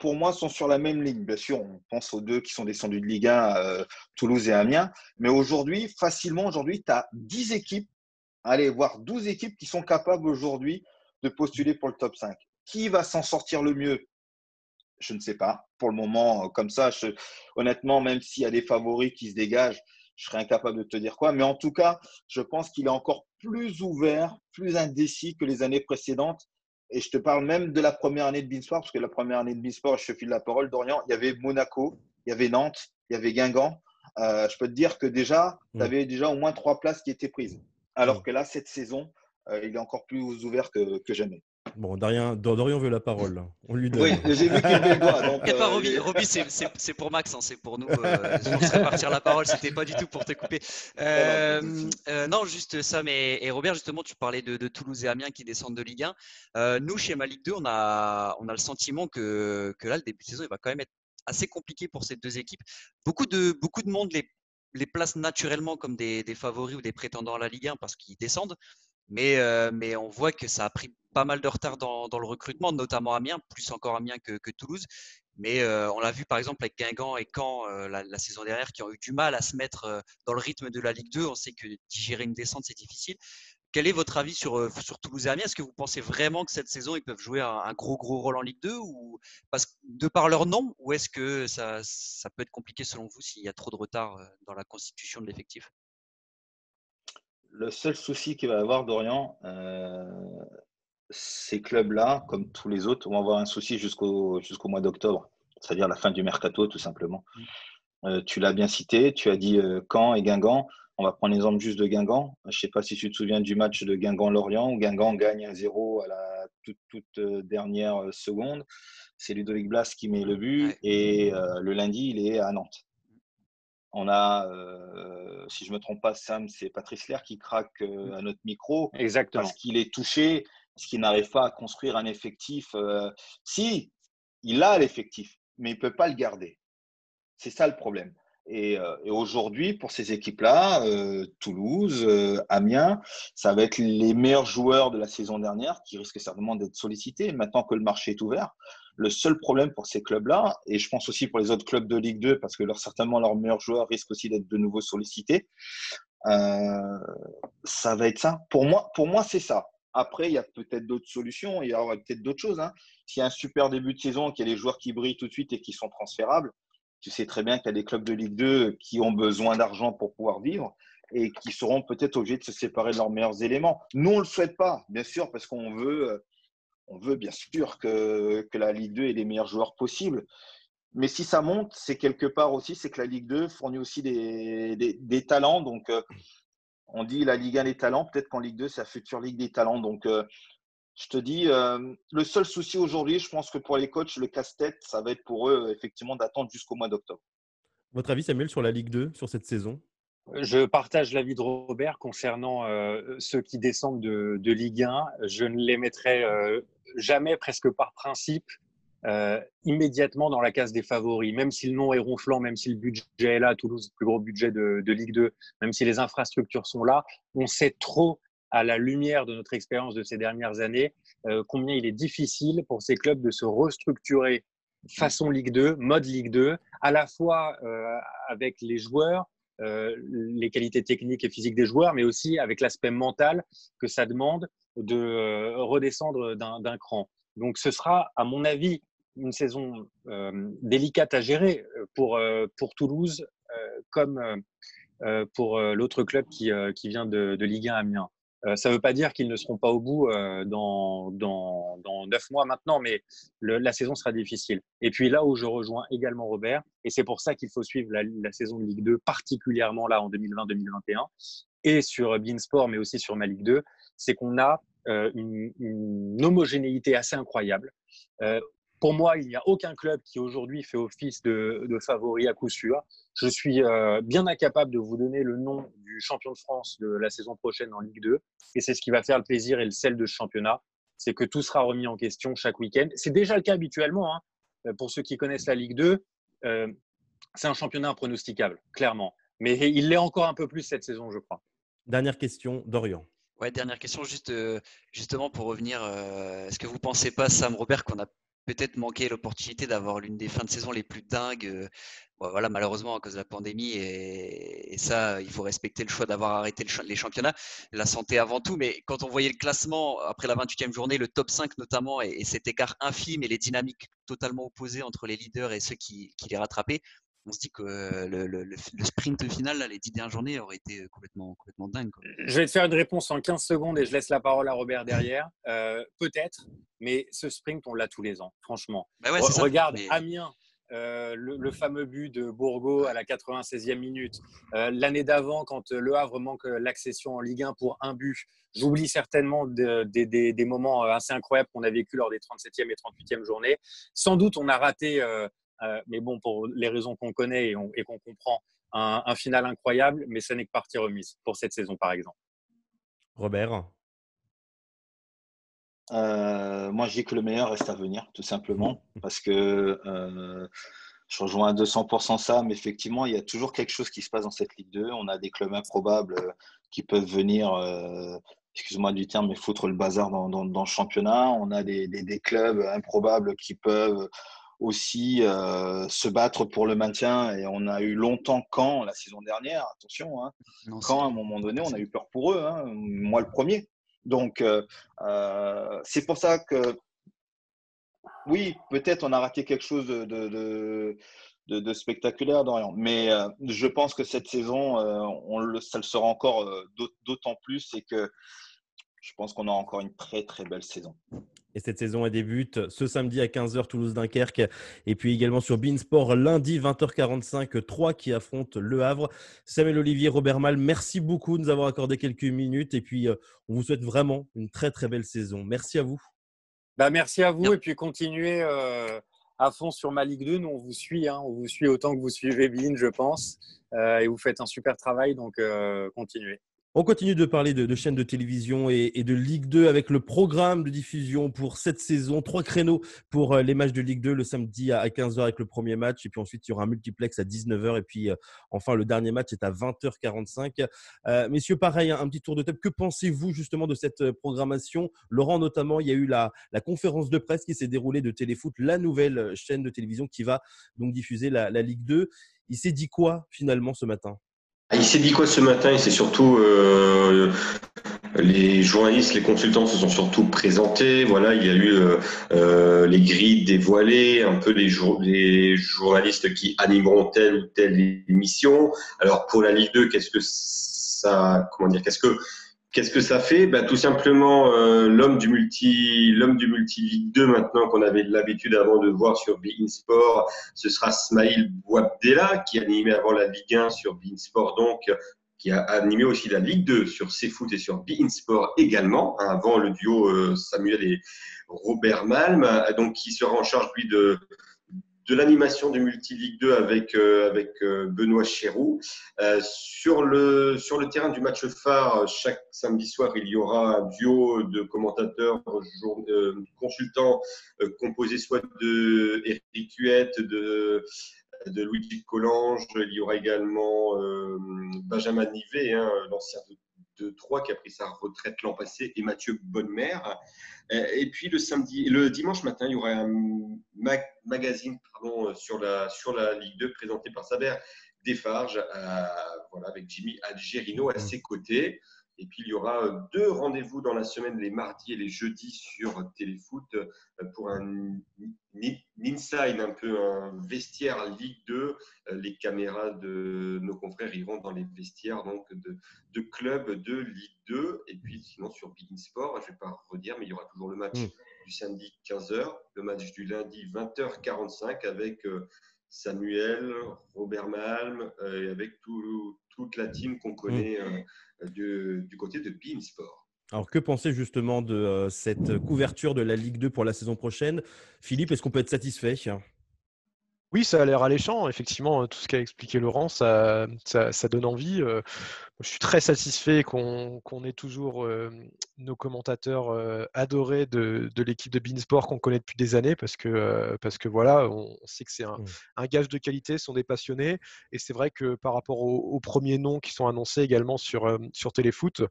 pour moi, sont sur la même ligne. Bien sûr, on pense aux deux qui sont descendus de Ligue 1, euh, Toulouse et Amiens. Mais aujourd'hui, facilement, aujourd'hui, tu as 10 équipes, allez, voir 12 équipes qui sont capables aujourd'hui de postuler pour le top 5. Qui va s'en sortir le mieux? Je ne sais pas. Pour le moment, euh, comme ça, honnêtement, même s'il y a des favoris qui se dégagent, je serais incapable de te dire quoi. Mais en tout cas, je pense qu'il est encore plus ouvert, plus indécis que les années précédentes. Et je te parle même de la première année de Beansport, parce que la première année de Beansport, je te file la parole, Dorian, il y avait Monaco, il y avait Nantes, il y avait Guingamp. Euh, je peux te dire que déjà, mm. tu avais déjà au moins trois places qui étaient prises. Alors mm. que là, cette saison, euh, il est encore plus ouvert que, que jamais. Bon, Dorian, Dorian veut la parole. On lui donne. Oui, j'ai vu qu'il le doigt. Donc, pas, euh, Roby, c'est pour Max, hein, c'est pour nous. Euh, je partir la parole, c'était pas du tout pour te couper. Euh, non, juste ça, mais et Robert, justement, tu parlais de, Toulouse et Amiens qui descendent de Ligue 1. nous, chez Ma Ligue 2, on a, on a le sentiment que, que là, le début de saison, il va quand même être assez compliqué pour ces deux équipes. Beaucoup de, beaucoup de monde les, les place naturellement comme des, des favoris ou des prétendants à la Ligue 1 parce qu'ils descendent. Mais, mais on voit que ça a pris pas mal de retard dans, le recrutement, notamment Amiens, plus encore Amiens que, que Toulouse. Mais euh, on l'a vu par exemple avec Guingamp et Caen euh, la, saison dernière qui ont eu du mal à se mettre euh, dans le rythme de la Ligue 2. On sait que digérer une descente, c'est difficile. Quel est votre avis sur, Toulouse et Amiens? Est-ce que vous pensez vraiment que cette saison, ils peuvent jouer un, gros, gros rôle en Ligue 2 ou, parce, de par leur nom Ou est-ce que ça, ça peut être compliqué selon vous s'il y a trop de retard dans la constitution de l'effectif? Le seul souci qu'il va avoir, Dorian, ces clubs-là, comme tous les autres, vont avoir un souci jusqu'au jusqu'au mois d'octobre, c'est-à-dire la fin du mercato, tout simplement. Mm. Euh, tu l'as bien cité, tu as dit euh, Caen et Guingamp. On va prendre l'exemple juste de Guingamp. Je ne sais pas si tu te souviens du match de Guingamp-Lorient, où Guingamp gagne 1-0 à la toute, toute euh, dernière seconde. C'est Ludovic Blas qui met le but et le lundi, il est à Nantes. On a, si je ne me trompe pas, Sam, c'est Patrice Lair qui craque à notre micro Exactement. parce qu'il est touché parce qu'il n'arrive pas à construire un effectif. Euh, si, il a l'effectif, mais il ne peut pas le garder. C'est ça le problème. Et, aujourd'hui, pour ces équipes-là, Toulouse, Amiens, ça va être les meilleurs joueurs de la saison dernière qui risquent certainement d'être sollicités. Maintenant que le marché est ouvert, le seul problème pour ces clubs-là, et je pense aussi pour les autres clubs de Ligue 2, parce que leur, certainement leurs meilleurs joueurs risquent aussi d'être de nouveau sollicités, ça va être ça. Pour moi, pour moi c'est ça. Après, il y a peut-être d'autres solutions, il y aura peut-être d'autres choses. Hein. S'il y a un super début de saison, qu'il y a des joueurs qui brillent tout de suite et qui sont transférables, tu sais très bien qu'il y a des clubs de Ligue 2 qui ont besoin d'argent pour pouvoir vivre et qui seront peut-être obligés de se séparer de leurs meilleurs éléments. Nous, on ne le souhaite pas, bien sûr, parce qu'on veut, on veut bien sûr que, la Ligue 2 ait les meilleurs joueurs possibles. Mais si ça monte, c'est quelque part aussi, c'est que la Ligue 2 fournit aussi des, des, talents. Donc, euh, on dit la Ligue 1 des talents. Peut-être qu'en Ligue 2, c'est la future Ligue des talents. Donc, euh, je te dis, euh, le seul souci aujourd'hui, je pense que pour les coachs, le casse-tête, ça va être pour eux, effectivement, d'attendre jusqu'au mois d'octobre. Votre avis, Samuel, sur la Ligue 2, sur cette saison? Je partage l'avis de Robert concernant ceux qui descendent de, Ligue 1. Je ne les mettrai jamais, presque par principe, euh, immédiatement dans la case des favoris, même si le nom est ronflant, même si le budget est là, Toulouse, le plus gros budget de, Ligue 2, même si les infrastructures sont là, on sait trop à la lumière de notre expérience de ces dernières années euh, combien il est difficile pour ces clubs de se restructurer façon Ligue 2, mode Ligue 2, à la fois euh, avec les joueurs, euh, les qualités techniques et physiques des joueurs, mais aussi avec l'aspect mental que ça demande de euh, redescendre d'un cran. Donc ce sera, à mon avis, une saison euh, délicate à gérer euh, pour, euh, pour Toulouse comme pour l'autre club qui, qui vient de, de, Ligue 1 Amiens. Ça ne veut pas dire qu'ils ne seront pas au bout dans, dans, dans 9 mois maintenant, mais la saison sera difficile. Et puis là où je rejoins également Robert, et c'est pour ça qu'il faut suivre la, la, saison de Ligue 2, particulièrement là en 2020-2021, et sur Beansport, mais aussi sur ma Ligue 2, c'est qu'on a une, une, homogénéité assez incroyable. Euh, pour moi, il n'y a aucun club qui aujourd'hui fait office de, favori à coup sûr. Je suis euh, bien incapable de vous donner le nom du champion de France de la saison prochaine en Ligue 2. Et c'est ce qui va faire le plaisir et le sel de ce championnat. C'est que tout sera remis en question chaque week-end. C'est déjà le cas habituellement. Hein. Euh, pour ceux qui connaissent la Ligue 2, euh, c'est un championnat impronosticable, clairement. Mais il l'est encore un peu plus cette saison, je crois. Dernière question, Dorian. Ouais, dernière question, juste, justement pour revenir. Est-ce que vous ne pensez pas, Sam Robert, qu'on a peut-être manqué l'opportunité d'avoir l'une des fins de saison les plus dingues. Euh, voilà, malheureusement, à cause de la pandémie. Et, ça, il faut respecter le choix d'avoir arrêté les championnats. La santé avant tout. Mais quand on voyait le classement après la 28e journée, le top 5 notamment, et, cet écart infime et les dynamiques totalement opposées entre les leaders et ceux qui, les rattrapaient, on se dit que le, sprint final, les dix dernières journées, aurait été complètement, complètement dingue. Je vais te faire une réponse en 15 secondes et je laisse la parole à Robert derrière. Euh, peut-être, mais ce sprint, on l'a tous les ans, franchement. Bah regarde, Amiens, euh, le, fameux but de Bourgo à la 96e minute. Euh, l'année d'avant, quand Le Havre manque l'accession en Ligue 1 pour un but, j'oublie certainement des moments assez incroyables qu'on a vécu lors des 37e et 38e journées. Sans doute, on a raté euh, mais bon, pour les raisons qu'on connaît et, qu'on comprend, un, final incroyable, mais ce n'est que partie remise pour cette saison, par exemple. Robert? Euh, Moi, je dis que le meilleur reste à venir, tout simplement, parce que euh, je rejoins à 200% ça, mais effectivement, il y a toujours quelque chose qui se passe dans cette Ligue 2. On a des clubs improbables qui peuvent venir excuse-moi du terme, mais foutre le bazar dans, le championnat. On a des, des, clubs improbables qui peuvent aussi euh, se battre pour le maintien. Et on a eu longtemps quand la saison dernière, attention, hein, quand à un moment donné, on a eu peur pour eux, hein, moi le premier. Donc, euh, euh, c'est pour ça que, oui, peut-être on a raté quelque chose de, de, de, spectaculaire, Dorian. Mais je pense que cette saison, on le, ça le sera encore d'autant plus et que je pense qu'on a encore une très, très belle saison. Et cette saison, elle débute ce samedi à 15h, Toulouse-Dunkerque. Et puis également sur Beansport, lundi 20h45, 3 qui affrontent Le Havre. Samuel Olivier, Robert Mal, merci beaucoup de nous avoir accordé quelques minutes. Et puis, euh, on vous souhaite vraiment une très, très belle saison. Merci à vous. Bah, merci à vous. Et puis, continuez euh, à fond sur ma Ligue 2. Nous, on vous suit. Hein. On vous suit autant que vous suivez Bean, je pense. Euh, et vous faites un super travail. Donc, continuez. On continue de parler de, chaînes de télévision et, de Ligue 2 avec le programme de diffusion pour cette saison. Trois créneaux pour euh, les matchs de Ligue 2 le samedi à 15h avec le premier match. Et puis ensuite, il y aura un multiplex à 19h. Et puis euh, enfin, le dernier match est à 20h45. Euh, messieurs, pareil, un petit tour de table. Que pensez-vous justement de cette programmation? Laurent, notamment, il y a eu la, conférence de presse qui s'est déroulée de Téléfoot, la nouvelle chaîne de télévision qui va donc diffuser la, Ligue 2. Il s'est dit quoi finalement ce matin? Il s'est dit quoi ce matin? Il s'est surtout euh, les journalistes, les consultants se sont surtout présentés. Voilà, il y a eu euh, euh, les grilles dévoilées, un peu les, les, journalistes qui animeront telle ou telle émission. Alors pour la Ligue 2, qu'est-ce que ça, comment dire, qu'est-ce que Qu'est-ce que ça fait? Ben, Tout simplement, euh, l'homme du multi, l'homme du multi Ligue 2 maintenant qu'on avait l'habitude avant de voir sur Bein Sport, ce sera Smaïl Bouabdella qui animait avant la Ligue 1 sur Bein Sport, donc qui a animé aussi la Ligue 2 sur CFoot et sur Bein Sport également, hein, avant le duo euh, Samuel et Robert Malm, donc qui sera en charge lui de de l'animation du Multi 2 avec, euh, avec euh, Benoît Chéroux. Euh, sur, le, sur le terrain du match phare, chaque samedi soir, il y aura un duo de commentateurs, consultants composés soit de Eric Huette, de de Luigi Collange, il y aura également Benjamin Nivet, hein, l'ancien de Troyes qui a pris sa retraite l'an passé et Mathieu Bonnemère. Euh, et puis le samedi, le dimanche matin, il y aura un magazine pardon, sur, la, sur la Ligue 2 présenté par Saber Desfarges, euh, voilà, avec Jimmy Algerino à mmh. ses côtés. Et puis, il y aura euh, deux rendez-vous dans la semaine, les mardis et les jeudis sur Téléfoot euh, pour un inside, un peu un vestiaire Ligue 2. Euh, les caméras de nos confrères iront dans les vestiaires donc, de, de clubs de Ligue 2. Et puis, sinon, sur Big Sport, je ne vais pas redire, mais il y aura toujours le match mm. du samedi 15h, le match du lundi 20h45 avec Samuel, Robert Malm, et avec toute la team qu'on connaît. Mm du, côté de Beansport. Alors, que penser justement de euh, cette couverture de la Ligue 2 pour la saison prochaine? Philippe, est-ce qu'on peut être satisfait? Oui, ça a l'air alléchant. Effectivement, tout ce qu'a expliqué Laurent, ça, ça, donne envie. Euh, je suis très satisfait qu'on ait toujours euh, nos commentateurs euh, adorés de, l'équipe de Beansport qu'on connaît depuis des années parce que, parce que voilà, on, sait que c'est un, mmh. gage de qualité, sont des passionnés. Et c'est vrai que par rapport aux, premiers noms qui sont annoncés également sur, sur Téléfoot,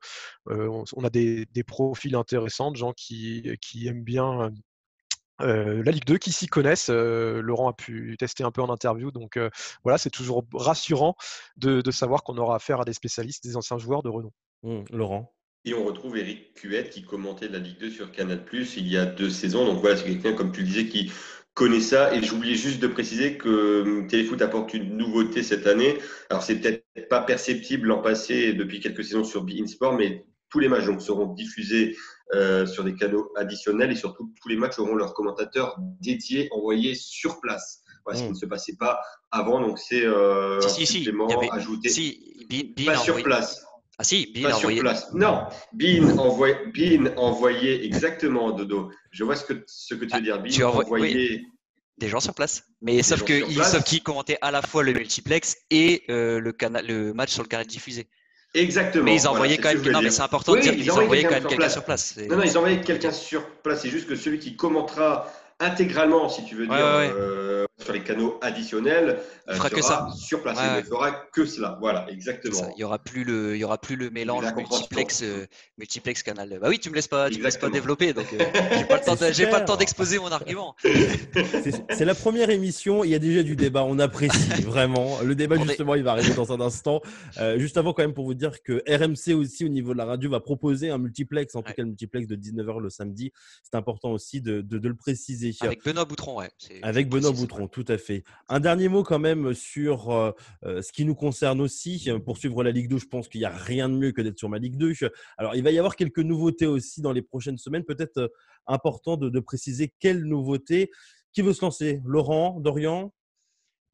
on, a des, des, profils intéressants de gens qui, qui aiment bien euh, la Ligue 2 qui s'y connaissent. Euh, Laurent a pu tester un peu en interview, donc euh, voilà, c'est toujours rassurant de, savoir qu'on aura affaire à des spécialistes, des anciens joueurs de renom. Mmh, Laurent et on retrouve Eric Cuette qui commentait la Ligue 2 sur Canal il y a deux saisons. Donc voilà, c'est quelqu'un, comme tu le disais, qui connaît ça. Et j'oubliais juste de préciser que hum, Téléfoot apporte une nouveauté cette année. Alors, c'est peut-être pas perceptible l'an passé depuis quelques saisons sur Bein Sport, mais tous les matchs donc, seront diffusés euh, sur des canaux additionnels et surtout tous les matchs auront leurs commentateurs dédiés envoyés sur place. Voilà, Ce qui hmm. ne se passait pas avant, donc c'est euh, si, si, si. ajouté. Si, pas sur place. Ah si, Bean pas sur place. Non, Bean, envoyé, Bean envoyé exactement, Dodo. Je vois ce que, ce que tu veux dire. Bean tu envoyé... Des gens sur place. Mais sauf qu'ils commentaient à la fois le multiplex et euh, le, canal, le match sur le canal diffusé. Exactement. Mais ils envoyaient quand même. Non, mais c'est important de dire qu'ils envoyaient quand même quelqu'un sur place. Non, non, ils envoyaient quelqu'un sur place. C'est juste que celui qui commentera intégralement, si tu veux dire, euh, sur les canaux additionnels. Il fera que ça. Sur place. il ne fera que cela. Voilà, exactement. Il n'y aura, plus le, il y aura plus le mélange multiplex, euh, multiplex canal. Bah oui, tu ne me laisses pas, tu me laisses pas développer. Donc, euh, j'ai pas le temps d'exposer mon argument. C'est la première émission. Il y a déjà du débat. On apprécie vraiment. Le débat, justement, il va arriver dans un instant. Euh, juste avant, quand même, pour vous dire que RMC aussi, au niveau de la radio, va proposer un multiplex, en tout cas le multiplex de 19h le samedi. C'est important aussi de, de, de, le préciser. Avec Benoît Boutron, ouais. Avec Benoît Boutron, tout à fait. Un dernier mot quand même sur euh, euh, ce qui nous concerne aussi. Pour suivre la Ligue 2, je pense qu'il n'y a rien de mieux que d'être sur ma Ligue 2. Alors, il va y avoir quelques nouveautés aussi dans les prochaines semaines. Peut-être euh, important de, préciser quelles nouveautés. Qui veut se lancer? Laurent, Dorian?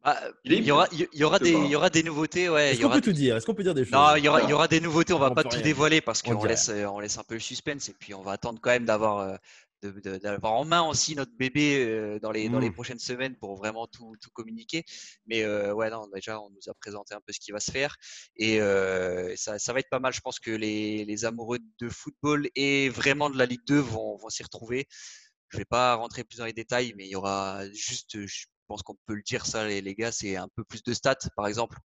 Ah, il, y aura, il, y aura des, il y aura des nouveautés. Ouais, Est-ce qu'on peut tout dire? Est-ce qu'on peut dire des choses? Non, il y aura, il y aura des nouveautés. On va pas tout dévoiler parce qu'on laisse, on laisse un peu le suspense et puis on va attendre quand même d'avoir d'avoir en main aussi notre bébé dans, les, dans les mmh. prochaines semaines pour vraiment tout, tout communiquer. Mais ouais, non, déjà, on nous a présenté un peu ce qui va se faire. Et ça, ça, va être pas mal. Je pense que les, les, amoureux de football et vraiment de la Ligue 2 vont, vont s'y retrouver. Je vais pas rentrer plus dans les détails, mais il y aura juste, je pense qu'on peut le dire ça, les, les gars, c'est un peu plus de stats, par exemple.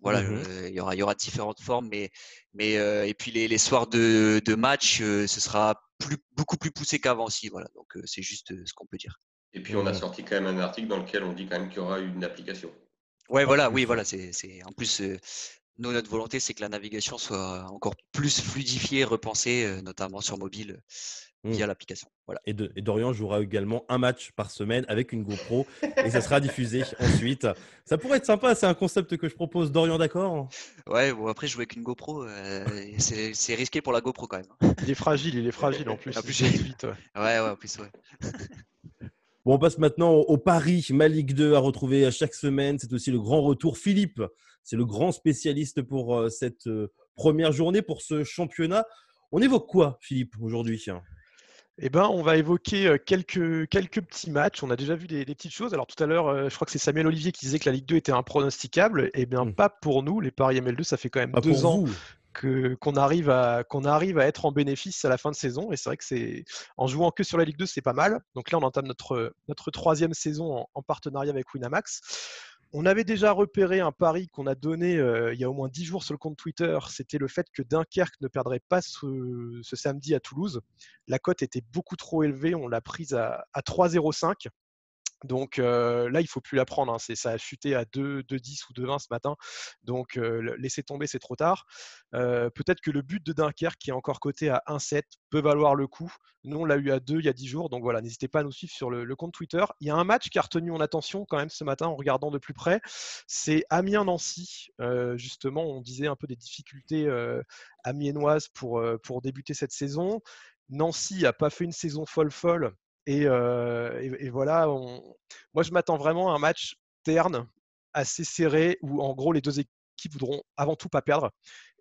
Voilà, mmh il y aura, il y aura différentes formes, mais, mais et puis les, les soirs de, de match, ce sera plus, beaucoup plus poussé qu'avant aussi. Voilà, donc c'est juste ce qu'on peut dire. Et puis on a sorti quand même un article dans lequel on dit quand même qu'il y aura une application. Ouais, voilà, oui, voilà, c'est en plus nous, notre volonté, c'est que la navigation soit encore plus fluidifiée, repensée, notamment sur mobile via mmh. l'application. Voilà. Et, de, et, Dorian jouera également un match par semaine avec une GoPro et ça sera diffusé ensuite. Ça pourrait être sympa, c'est un concept que je propose. Dorian, d'accord? Ouais, bon, après, jouer avec une GoPro, euh, c'est risqué pour la GoPro quand même. Il est fragile, il est fragile en plus. En plus, vite. Ouais. ouais, en plus, ouais. Bon, on passe maintenant au Paris, ma Ligue 2 à retrouver chaque semaine. C'est aussi le grand retour. Philippe, c'est le grand spécialiste pour euh, cette euh, première journée, pour ce championnat. On évoque quoi, Philippe, aujourd'hui? Eh ben, on va évoquer quelques, quelques petits matchs. On a déjà vu des, petites choses. Alors tout à l'heure, je crois que c'est Samuel Olivier qui disait que la Ligue 2 était impronosticable. Eh bien, mmh. pas pour nous, les Paris ML2. Ça fait quand même deux ans qu'on arrive à qu'on arrive à être en bénéfice à la fin de saison. Et c'est vrai que c'est en jouant que sur la Ligue 2, c'est pas mal. Donc là, on entame notre notre troisième saison en, en partenariat avec Winamax. On avait déjà repéré un pari qu'on a donné euh, il y a au moins 10 jours sur le compte Twitter. C'était le fait que Dunkerque ne perdrait pas ce, samedi à Toulouse. La cote était beaucoup trop élevée. On l'a prise à, à 3,05. Donc là, il faut plus la prendre. Hein. Ça a chuté à 2,10 ou 2,20 ce matin. Donc laissez tomber, c'est trop tard. Peut-être que le but de Dunkerque, qui est encore coté à 1,7, peut valoir le coup. Nous, on l'a eu à 2 il y a 10 jours. Donc voilà, n'hésitez pas à nous suivre sur le, compte Twitter. Il y a un match qui a retenu mon attention quand même ce matin en regardant de plus près. C'est Amiens-Nancy. justement, on disait un peu des difficultés amiénoises pour, pour débuter cette saison. Nancy n'a pas fait une saison folle-folle. Et, voilà, moi je m'attends vraiment à un match terne, assez serré, où en gros les deux équipes voudront avant tout pas perdre.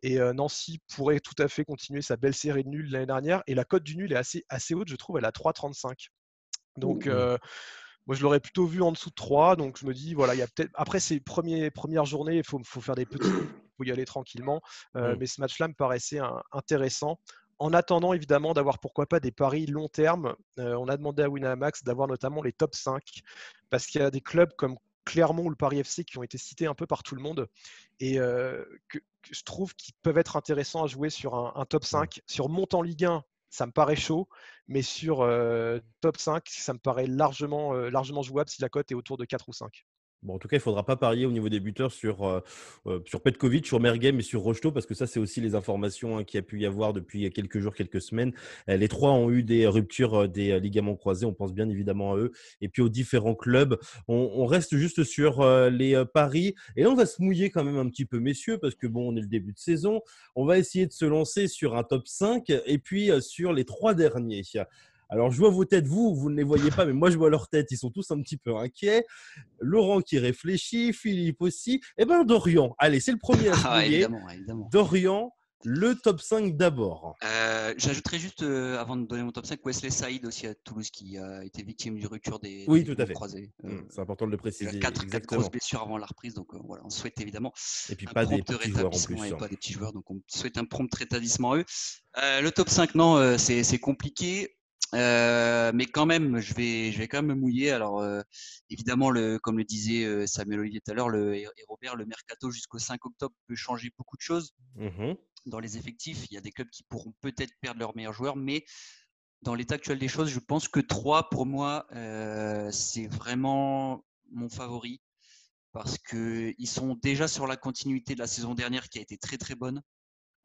Et Nancy pourrait tout à fait continuer sa belle série de nuls l'année dernière. Et la cote du nul est assez, assez haute, je trouve, elle est à 3,35. Donc moi je l'aurais plutôt vu en dessous de 3. Donc je me dis, voilà, il y a peut-être. Après ces premiers, premières journées, il faut, faut, faire des petits. Il faut y aller tranquillement. Mmh. Mais ce match-là me paraissait intéressant en attendant évidemment d'avoir pourquoi pas des paris long terme, euh, on a demandé à Winamax d'avoir notamment les top 5 parce qu'il y a des clubs comme Clermont ou le Paris FC qui ont été cités un peu par tout le monde et euh, que, je trouve qu'ils peuvent être intéressants à jouer sur un, top 5. Sur montant Ligue 1, ça me paraît chaud, mais sur euh, top 5, ça me paraît largement, largement jouable si la cote est autour de 4 ou 5. Bon, en tout cas, il ne faudra pas parier au niveau des buteurs sur, euh, euh, sur Petkovic, sur Mergem et sur Rocheteau, parce que ça, c'est aussi les informations hein, qu'il y a pu y avoir depuis quelques jours, quelques semaines. Euh, les trois ont eu des ruptures des ligaments croisés. On pense bien évidemment à eux. Et puis aux différents clubs. On, reste juste sur les paris. Et là, on va se mouiller quand même un petit peu, messieurs, parce que bon, on est le début de saison. On va essayer de se lancer sur un top 5 et puis sur les trois derniers. Alors, je vois vos têtes, vous, vous ne les voyez pas, mais moi, je vois leurs têtes. Ils sont tous un petit peu inquiets. Laurent qui réfléchit, Philippe aussi. Eh bien, Dorian. Allez, c'est le premier à se ah, évidemment, Dorian, le top 5 d'abord. Euh, J'ajouterais juste, euh, avant de donner mon top 5, Wesley Saïd aussi à Toulouse qui a été victime du rupture des, oui, tout à fait. croisés. Mmh, euh, c'est important de le préciser. Il a 4, grosses blessures avant la reprise, donc voilà, on souhaite évidemment. Et puis pas des petits joueurs en plus. Et hein. pas des petits joueurs, donc on souhaite un prompt rétablissement à eux. le top 5, non, c'est compliqué. Euh, mais quand même, je vais, je vais quand même me mouiller. Alors, euh, évidemment, le, comme le disait euh, Samuel Olivier tout à l'heure, le, et Robert, le mercato jusqu'au 5 octobre peut changer beaucoup de choses mmh dans les effectifs. Il y a des clubs qui pourront peut-être perdre leurs meilleurs joueurs, mais dans l'état actuel des choses, je pense que 3, pour moi, c'est vraiment mon favori parce qu'ils sont déjà sur la continuité de la saison dernière qui a été très très bonne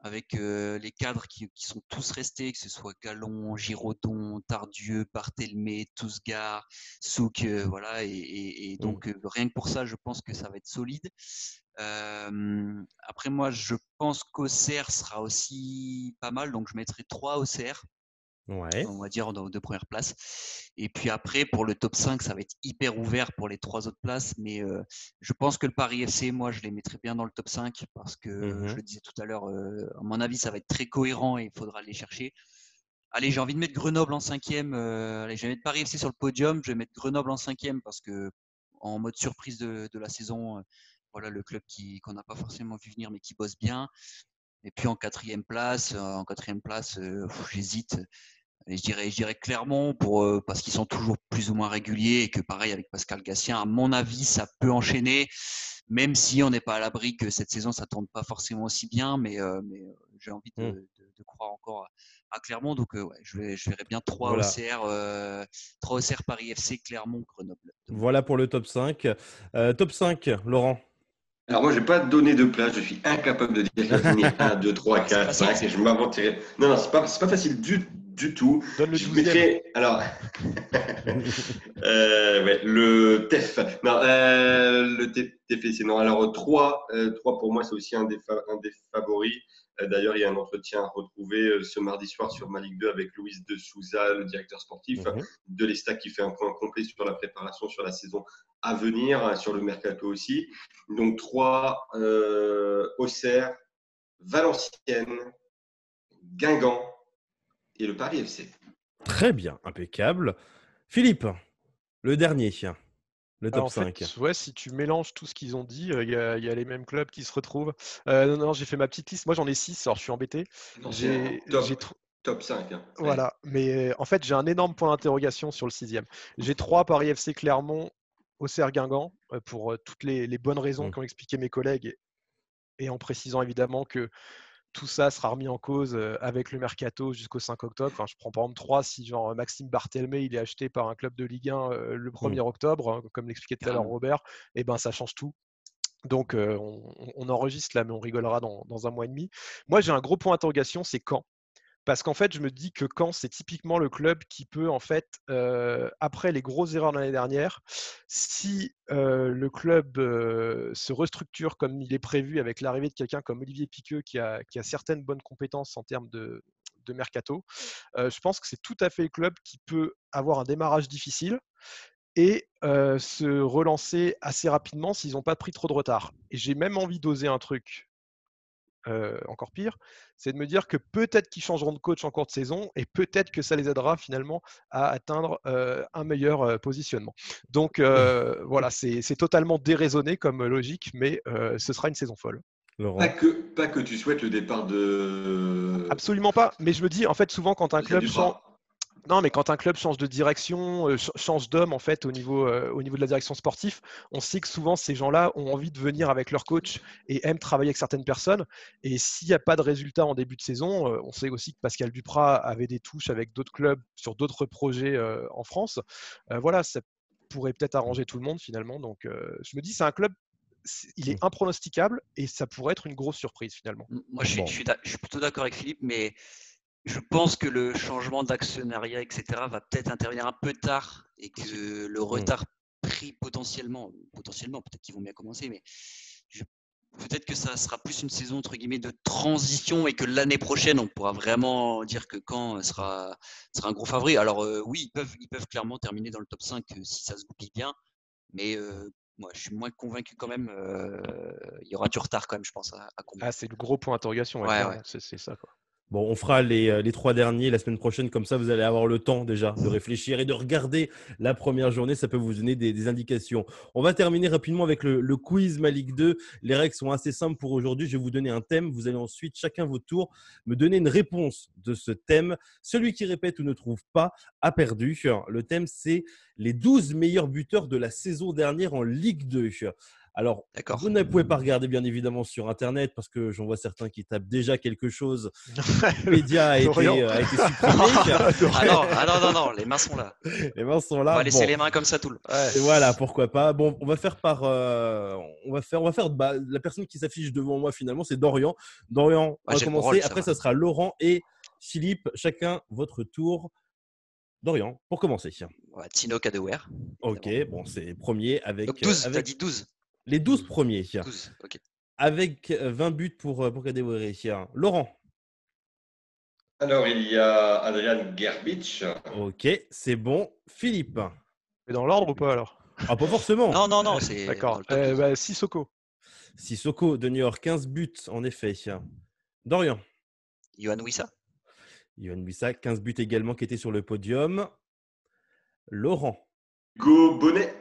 avec les cadres qui, sont tous restés, que ce soit Gallon, Giraudon, Tardieu, Barthelmé, Tousgar, Souk, voilà, et, mmh. donc rien que pour ça, je pense que ça va être solide. après moi, je pense qu'Auxerre sera aussi pas mal, donc je mettrai 3 On va dire dans deux premières places. Et puis après, pour le top 5, ça va être hyper ouvert pour les trois autres places. Mais euh, je pense que le Paris FC, moi, je les mettrai bien dans le top 5 parce que, mmh je le disais tout à l'heure, euh, à mon avis, ça va être très cohérent et il faudra les chercher. Allez, j'ai envie de mettre Grenoble en cinquième. allez, je vais mettre Paris FC sur le podium. Je vais mettre Grenoble en cinquième parce que en mode surprise de, la saison, voilà le club qui qu'on n'a pas forcément vu venir mais qui bosse bien. Et puis en quatrième place, en quatrième place, j'hésite je dirais, je dirais Clermont pour, euh, parce qu'ils sont toujours plus ou moins réguliers et que pareil avec Pascal Gassien, à mon avis, ça peut enchaîner, même si on n'est pas à l'abri que cette saison ça tourne pas forcément aussi bien, mais, euh, mais euh, j'ai envie de, mmh. croire encore à, Clermont. Donc ouais, je, vais, je verrai bien 3 OCR, 3 OCR Paris FC, Clermont, Grenoble. Voilà pour le top 5. top 5, Laurent. Alors moi, je n'ai pas donné de place, je suis incapable de dire 1, 2, 3, 4, 5, et je m'inventerai. Non, non, ce n'est pas, pas facile du du tout. Donne le je mettrais, alors, euh, ouais, le TEF. Non, euh, le TFC. Non, alors 3, euh, 3 pour moi, c'est aussi un des, un des favoris. Euh, d'ailleurs, il y a un entretien à retrouver euh, ce mardi soir sur ma Ligue 2 avec Louis de Souza, le directeur sportif mhm. de l'Estac, qui fait un point complet sur la préparation sur la saison à venir, hein, sur le mercato aussi. Donc 3, euh, Auxerre, Valenciennes, Guingamp, et le Paris FC. Très bien, impeccable. Philippe, le dernier, le top 5. ouais, si tu mélanges tout ce qu'ils ont dit, euh, il y, a les mêmes clubs qui se retrouvent. Euh, non, non, j'ai fait ma petite liste. Moi, j'en ai 6, alors je suis embêté. J'ai top, 5. Hein. Voilà, mais euh, en fait, j'ai un énorme point d'interrogation sur le sixième. J'ai 3 Paris FC Clermont, Auxerre Guingamp, pour toutes les, bonnes raisons mmh. qu'ont expliqué mes collègues, et en précisant évidemment que tout ça sera remis en cause avec le mercato jusqu'au 5 octobre. Enfin, je prends par exemple 3 si genre Maxime Barthelmé il est acheté par un club de Ligue 1 le 1er mmh. octobre, hein, comme l'expliquait tout à l'heure Robert, et eh ben ça change tout. Donc on, enregistre là, mais on rigolera dans, dans un mois et demi. Moi j'ai un gros point d'interrogation, c'est quand? Parce qu'en fait, je me dis que quand c'est typiquement le club qui peut, en fait, euh, après les grosses erreurs de l'année dernière, si euh, le club euh, se restructure comme il est prévu avec l'arrivée de quelqu'un comme Olivier Piqueux qui a, certaines bonnes compétences en termes de, mercato, je pense que c'est tout à fait le club qui peut avoir un démarrage difficile et se relancer assez rapidement s'ils n'ont pas pris trop de retard. Et j'ai même envie d'oser un truc euh, encore pire, c'est de me dire que peut-être qu'ils changeront de coach en cours de saison et peut-être que ça les aidera finalement à atteindre euh, un meilleur euh, positionnement. Donc voilà, c'est totalement déraisonné comme logique, mais ce sera une saison folle. Pas que, pas que tu souhaites le départ de. Absolument pas. Mais je me dis, en fait, souvent quand un club change, non, mais quand un club change de direction, euh, change d'homme en fait au niveau, euh, au niveau de la direction sportive, on sait que souvent ces gens-là ont envie de venir avec leur coach et aiment travailler avec certaines personnes. Et s'il n'y a pas de résultat en début de saison, euh, on sait aussi que Pascal Duprat avait des touches avec d'autres clubs sur d'autres projets en France. voilà, ça pourrait peut-être arranger tout le monde finalement. Donc je me dis, c'est un club il est mmh. impronosticable et ça pourrait être une grosse surprise finalement. Moi, je suis plutôt d'accord avec Philippe, mais je pense que le changement d'actionnariat, etc., va peut-être intervenir un peu tard et que le mmh. retard pris potentiellement, potentiellement, peut-être qu'ils vont bien commencer, mais peut-être que ça sera plus une saison entre guillemets de transition et que l'année prochaine, on pourra vraiment dire que quand sera, sera un gros favori. Alors euh, oui, ils peuvent, ils peuvent clairement terminer dans le top 5 euh, si ça se goupille bien, mais euh, moi, je suis moins convaincu quand même. il y aura du retard quand même, je pense, à, Ah, c'est le gros point d'interrogation. Ouais, ouais. C'est ça. Quoi. Bon, on fera euh, les, trois derniers la semaine prochaine, comme ça vous allez avoir le temps déjà de réfléchir et de regarder la première journée, ça peut vous donner des, indications. On va terminer rapidement avec le, quiz Malik 2. Les règles sont assez simples pour aujourd'hui. Je vais vous donner un thème, vous allez ensuite chacun votre tour me donner une réponse de ce thème. Celui qui répète ou ne trouve pas a perdu. Le thème c'est les 12 meilleurs buteurs de la saison dernière en Ligue 2. Alors, vous ne pouvez pas regarder bien évidemment sur Internet parce que j'en vois certains qui tapent déjà quelque chose. Média a, été, euh, a été supprimé. ah, non, ah non, non, non, les mains sont là. Les mains sont là. On va laisser les mains comme ça tout le ouais. Voilà, pourquoi pas. Bon, on va faire par. Euh, on va faire, on va faire bah, la personne qui s'affiche devant moi finalement, c'est Dorian. Dorian, on va commencer. Après, ça, sera Laurent et Philippe. Chacun votre tour. Dorian, pour commencer. Ouais, Tino Kadewere. Ok, bon, c'est premier avec. Donc 12, euh, avec... dit 12. Les 12 premiers. 12, ok. Avec 20 buts pour, pour Laurent Alors, il y a Adrian Gerbich. Ok, c'est bon. Philippe Mais dans l'ordre ou pas alors? Ah, pas forcément. non, non, non, c'est. D'accord. Euh, bah, Sissoko. Sissoko de New York, 15 buts en effet. Dorian Johan Wissa Yohan Buissa, 15 buts également qui était sur le podium. Laurent. Hugo Bonnet.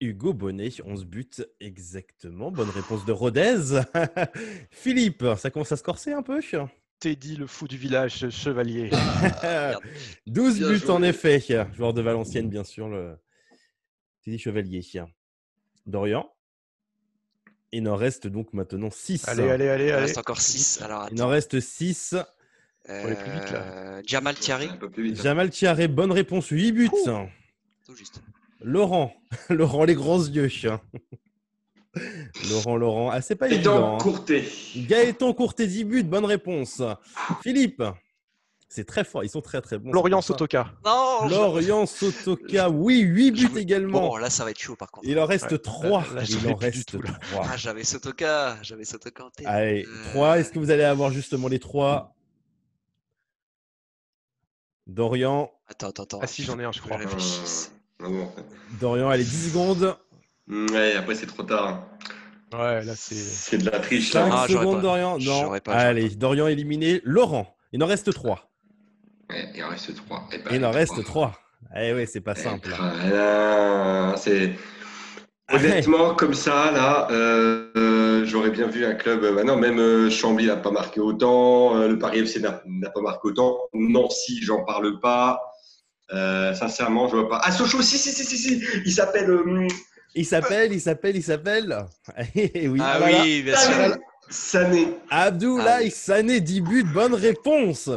Hugo Bonnet, 11 buts exactement. Bonne réponse de Rodez. Philippe, ça commence à se corser un peu Teddy, le fou du village, chevalier. 12 buts en effet. Joueur de Valenciennes, bien sûr, le Teddy Chevalier. Dorian Il en reste donc maintenant 6. Allez, allez, allez. Il en reste encore 6. Il en reste 6. Euh, Jamal Thierry. Jamal Thierry, bonne réponse, 8 buts. Tout juste. Laurent, Laurent les grands yeux. Laurent, Laurent, ah, c'est pas Gaëtan évident. Hein. Courté. Gaëtan Courté, 10 buts, bonne réponse. Philippe, c'est très fort, ils sont très très bons. Lorient Sotoka. Non Lorient Sotoka, oui, 8 buts également. Bon, là ça va être chaud par contre. Il en reste 3. Il en reste 3. Ah, j'avais Sotoka, j'avais Sotoka en tête. Allez, 3. Est-ce que vous allez avoir justement les 3 Dorian. Attends, attends, attends. Ah si, j'en ai un, je crois. Dorian, allez, 10 secondes. Ouais, après c'est trop tard. Ouais, là c'est. C'est de la triche. 5 ah, secondes, Dorian. Non. Pas, allez, Dorian éliminé. Laurent, il en reste 3. Ouais, il en reste 3. Eh ben, il en reste 3. Eh oui, c'est pas eh, simple. c'est. Honnêtement, comme ça, là, euh, j'aurais bien vu un club. Euh, bah non, même euh, Chambly n'a pas marqué autant. le Paris FC n'a pas marqué autant. Nancy, j'en parle pas. Sincèrement, je vois pas. Ah, Sochaux, si, si, si, si, si. Il s'appelle. il s'appelle, il s'appelle, il s'appelle. Eh oui, ah oui, bien sûr. Sané. Abdoulaye ah, Sané, 10 buts, bonne réponse.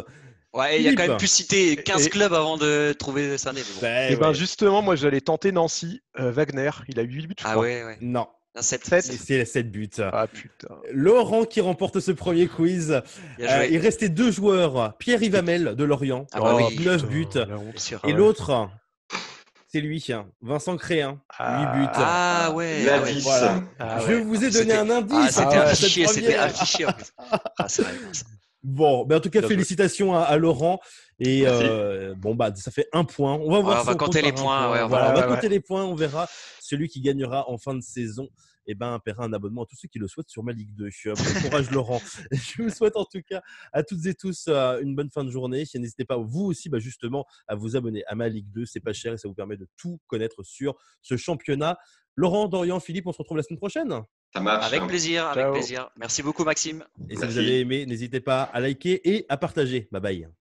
Ouais, il y a quand même pu citer 15 clubs avant de trouver Sané. Bon. Ben, et ben justement, moi j'allais tenter Nancy, euh, Wagner, il a 8 buts. Je ah ouais, ouais. Non. 7, 7. C'est 7 buts. Ah putain. Laurent qui remporte ce premier quiz. Euh, il restait deux joueurs. Pierre Ivamel de Lorient, ah bah oui. 9 buts. et l'autre, c'est lui, Vincent Créin, 8 ah. buts. Ah ouais. La ouais. Voilà. Ah, Je vous ai donné un indice. Ah, c'était affiché, c'était affiché. Ah. Bon, mais en tout cas, félicitations à, Laurent. Et euh, bon, bah, ça fait un point. On va voir. on va compter les points. on va compter les points. On verra celui qui gagnera en fin de saison. Eh ben, paiera un abonnement à tous ceux qui le souhaitent sur ma Ligue 2. Bon courage, Laurent. Je vous souhaite en tout cas à toutes et tous euh, une bonne fin de journée. N'hésitez pas, vous aussi, bah, justement, à vous abonner à ma Ligue 2. C'est pas cher et ça vous permet de tout connaître sur ce championnat. Laurent, Dorian, Philippe, on se retrouve la semaine prochaine. Ça marche. Avec plaisir, avec plaisir. Merci beaucoup, Maxime. Et si vous avez aimé, n'hésitez pas à liker et à partager. Bye bye.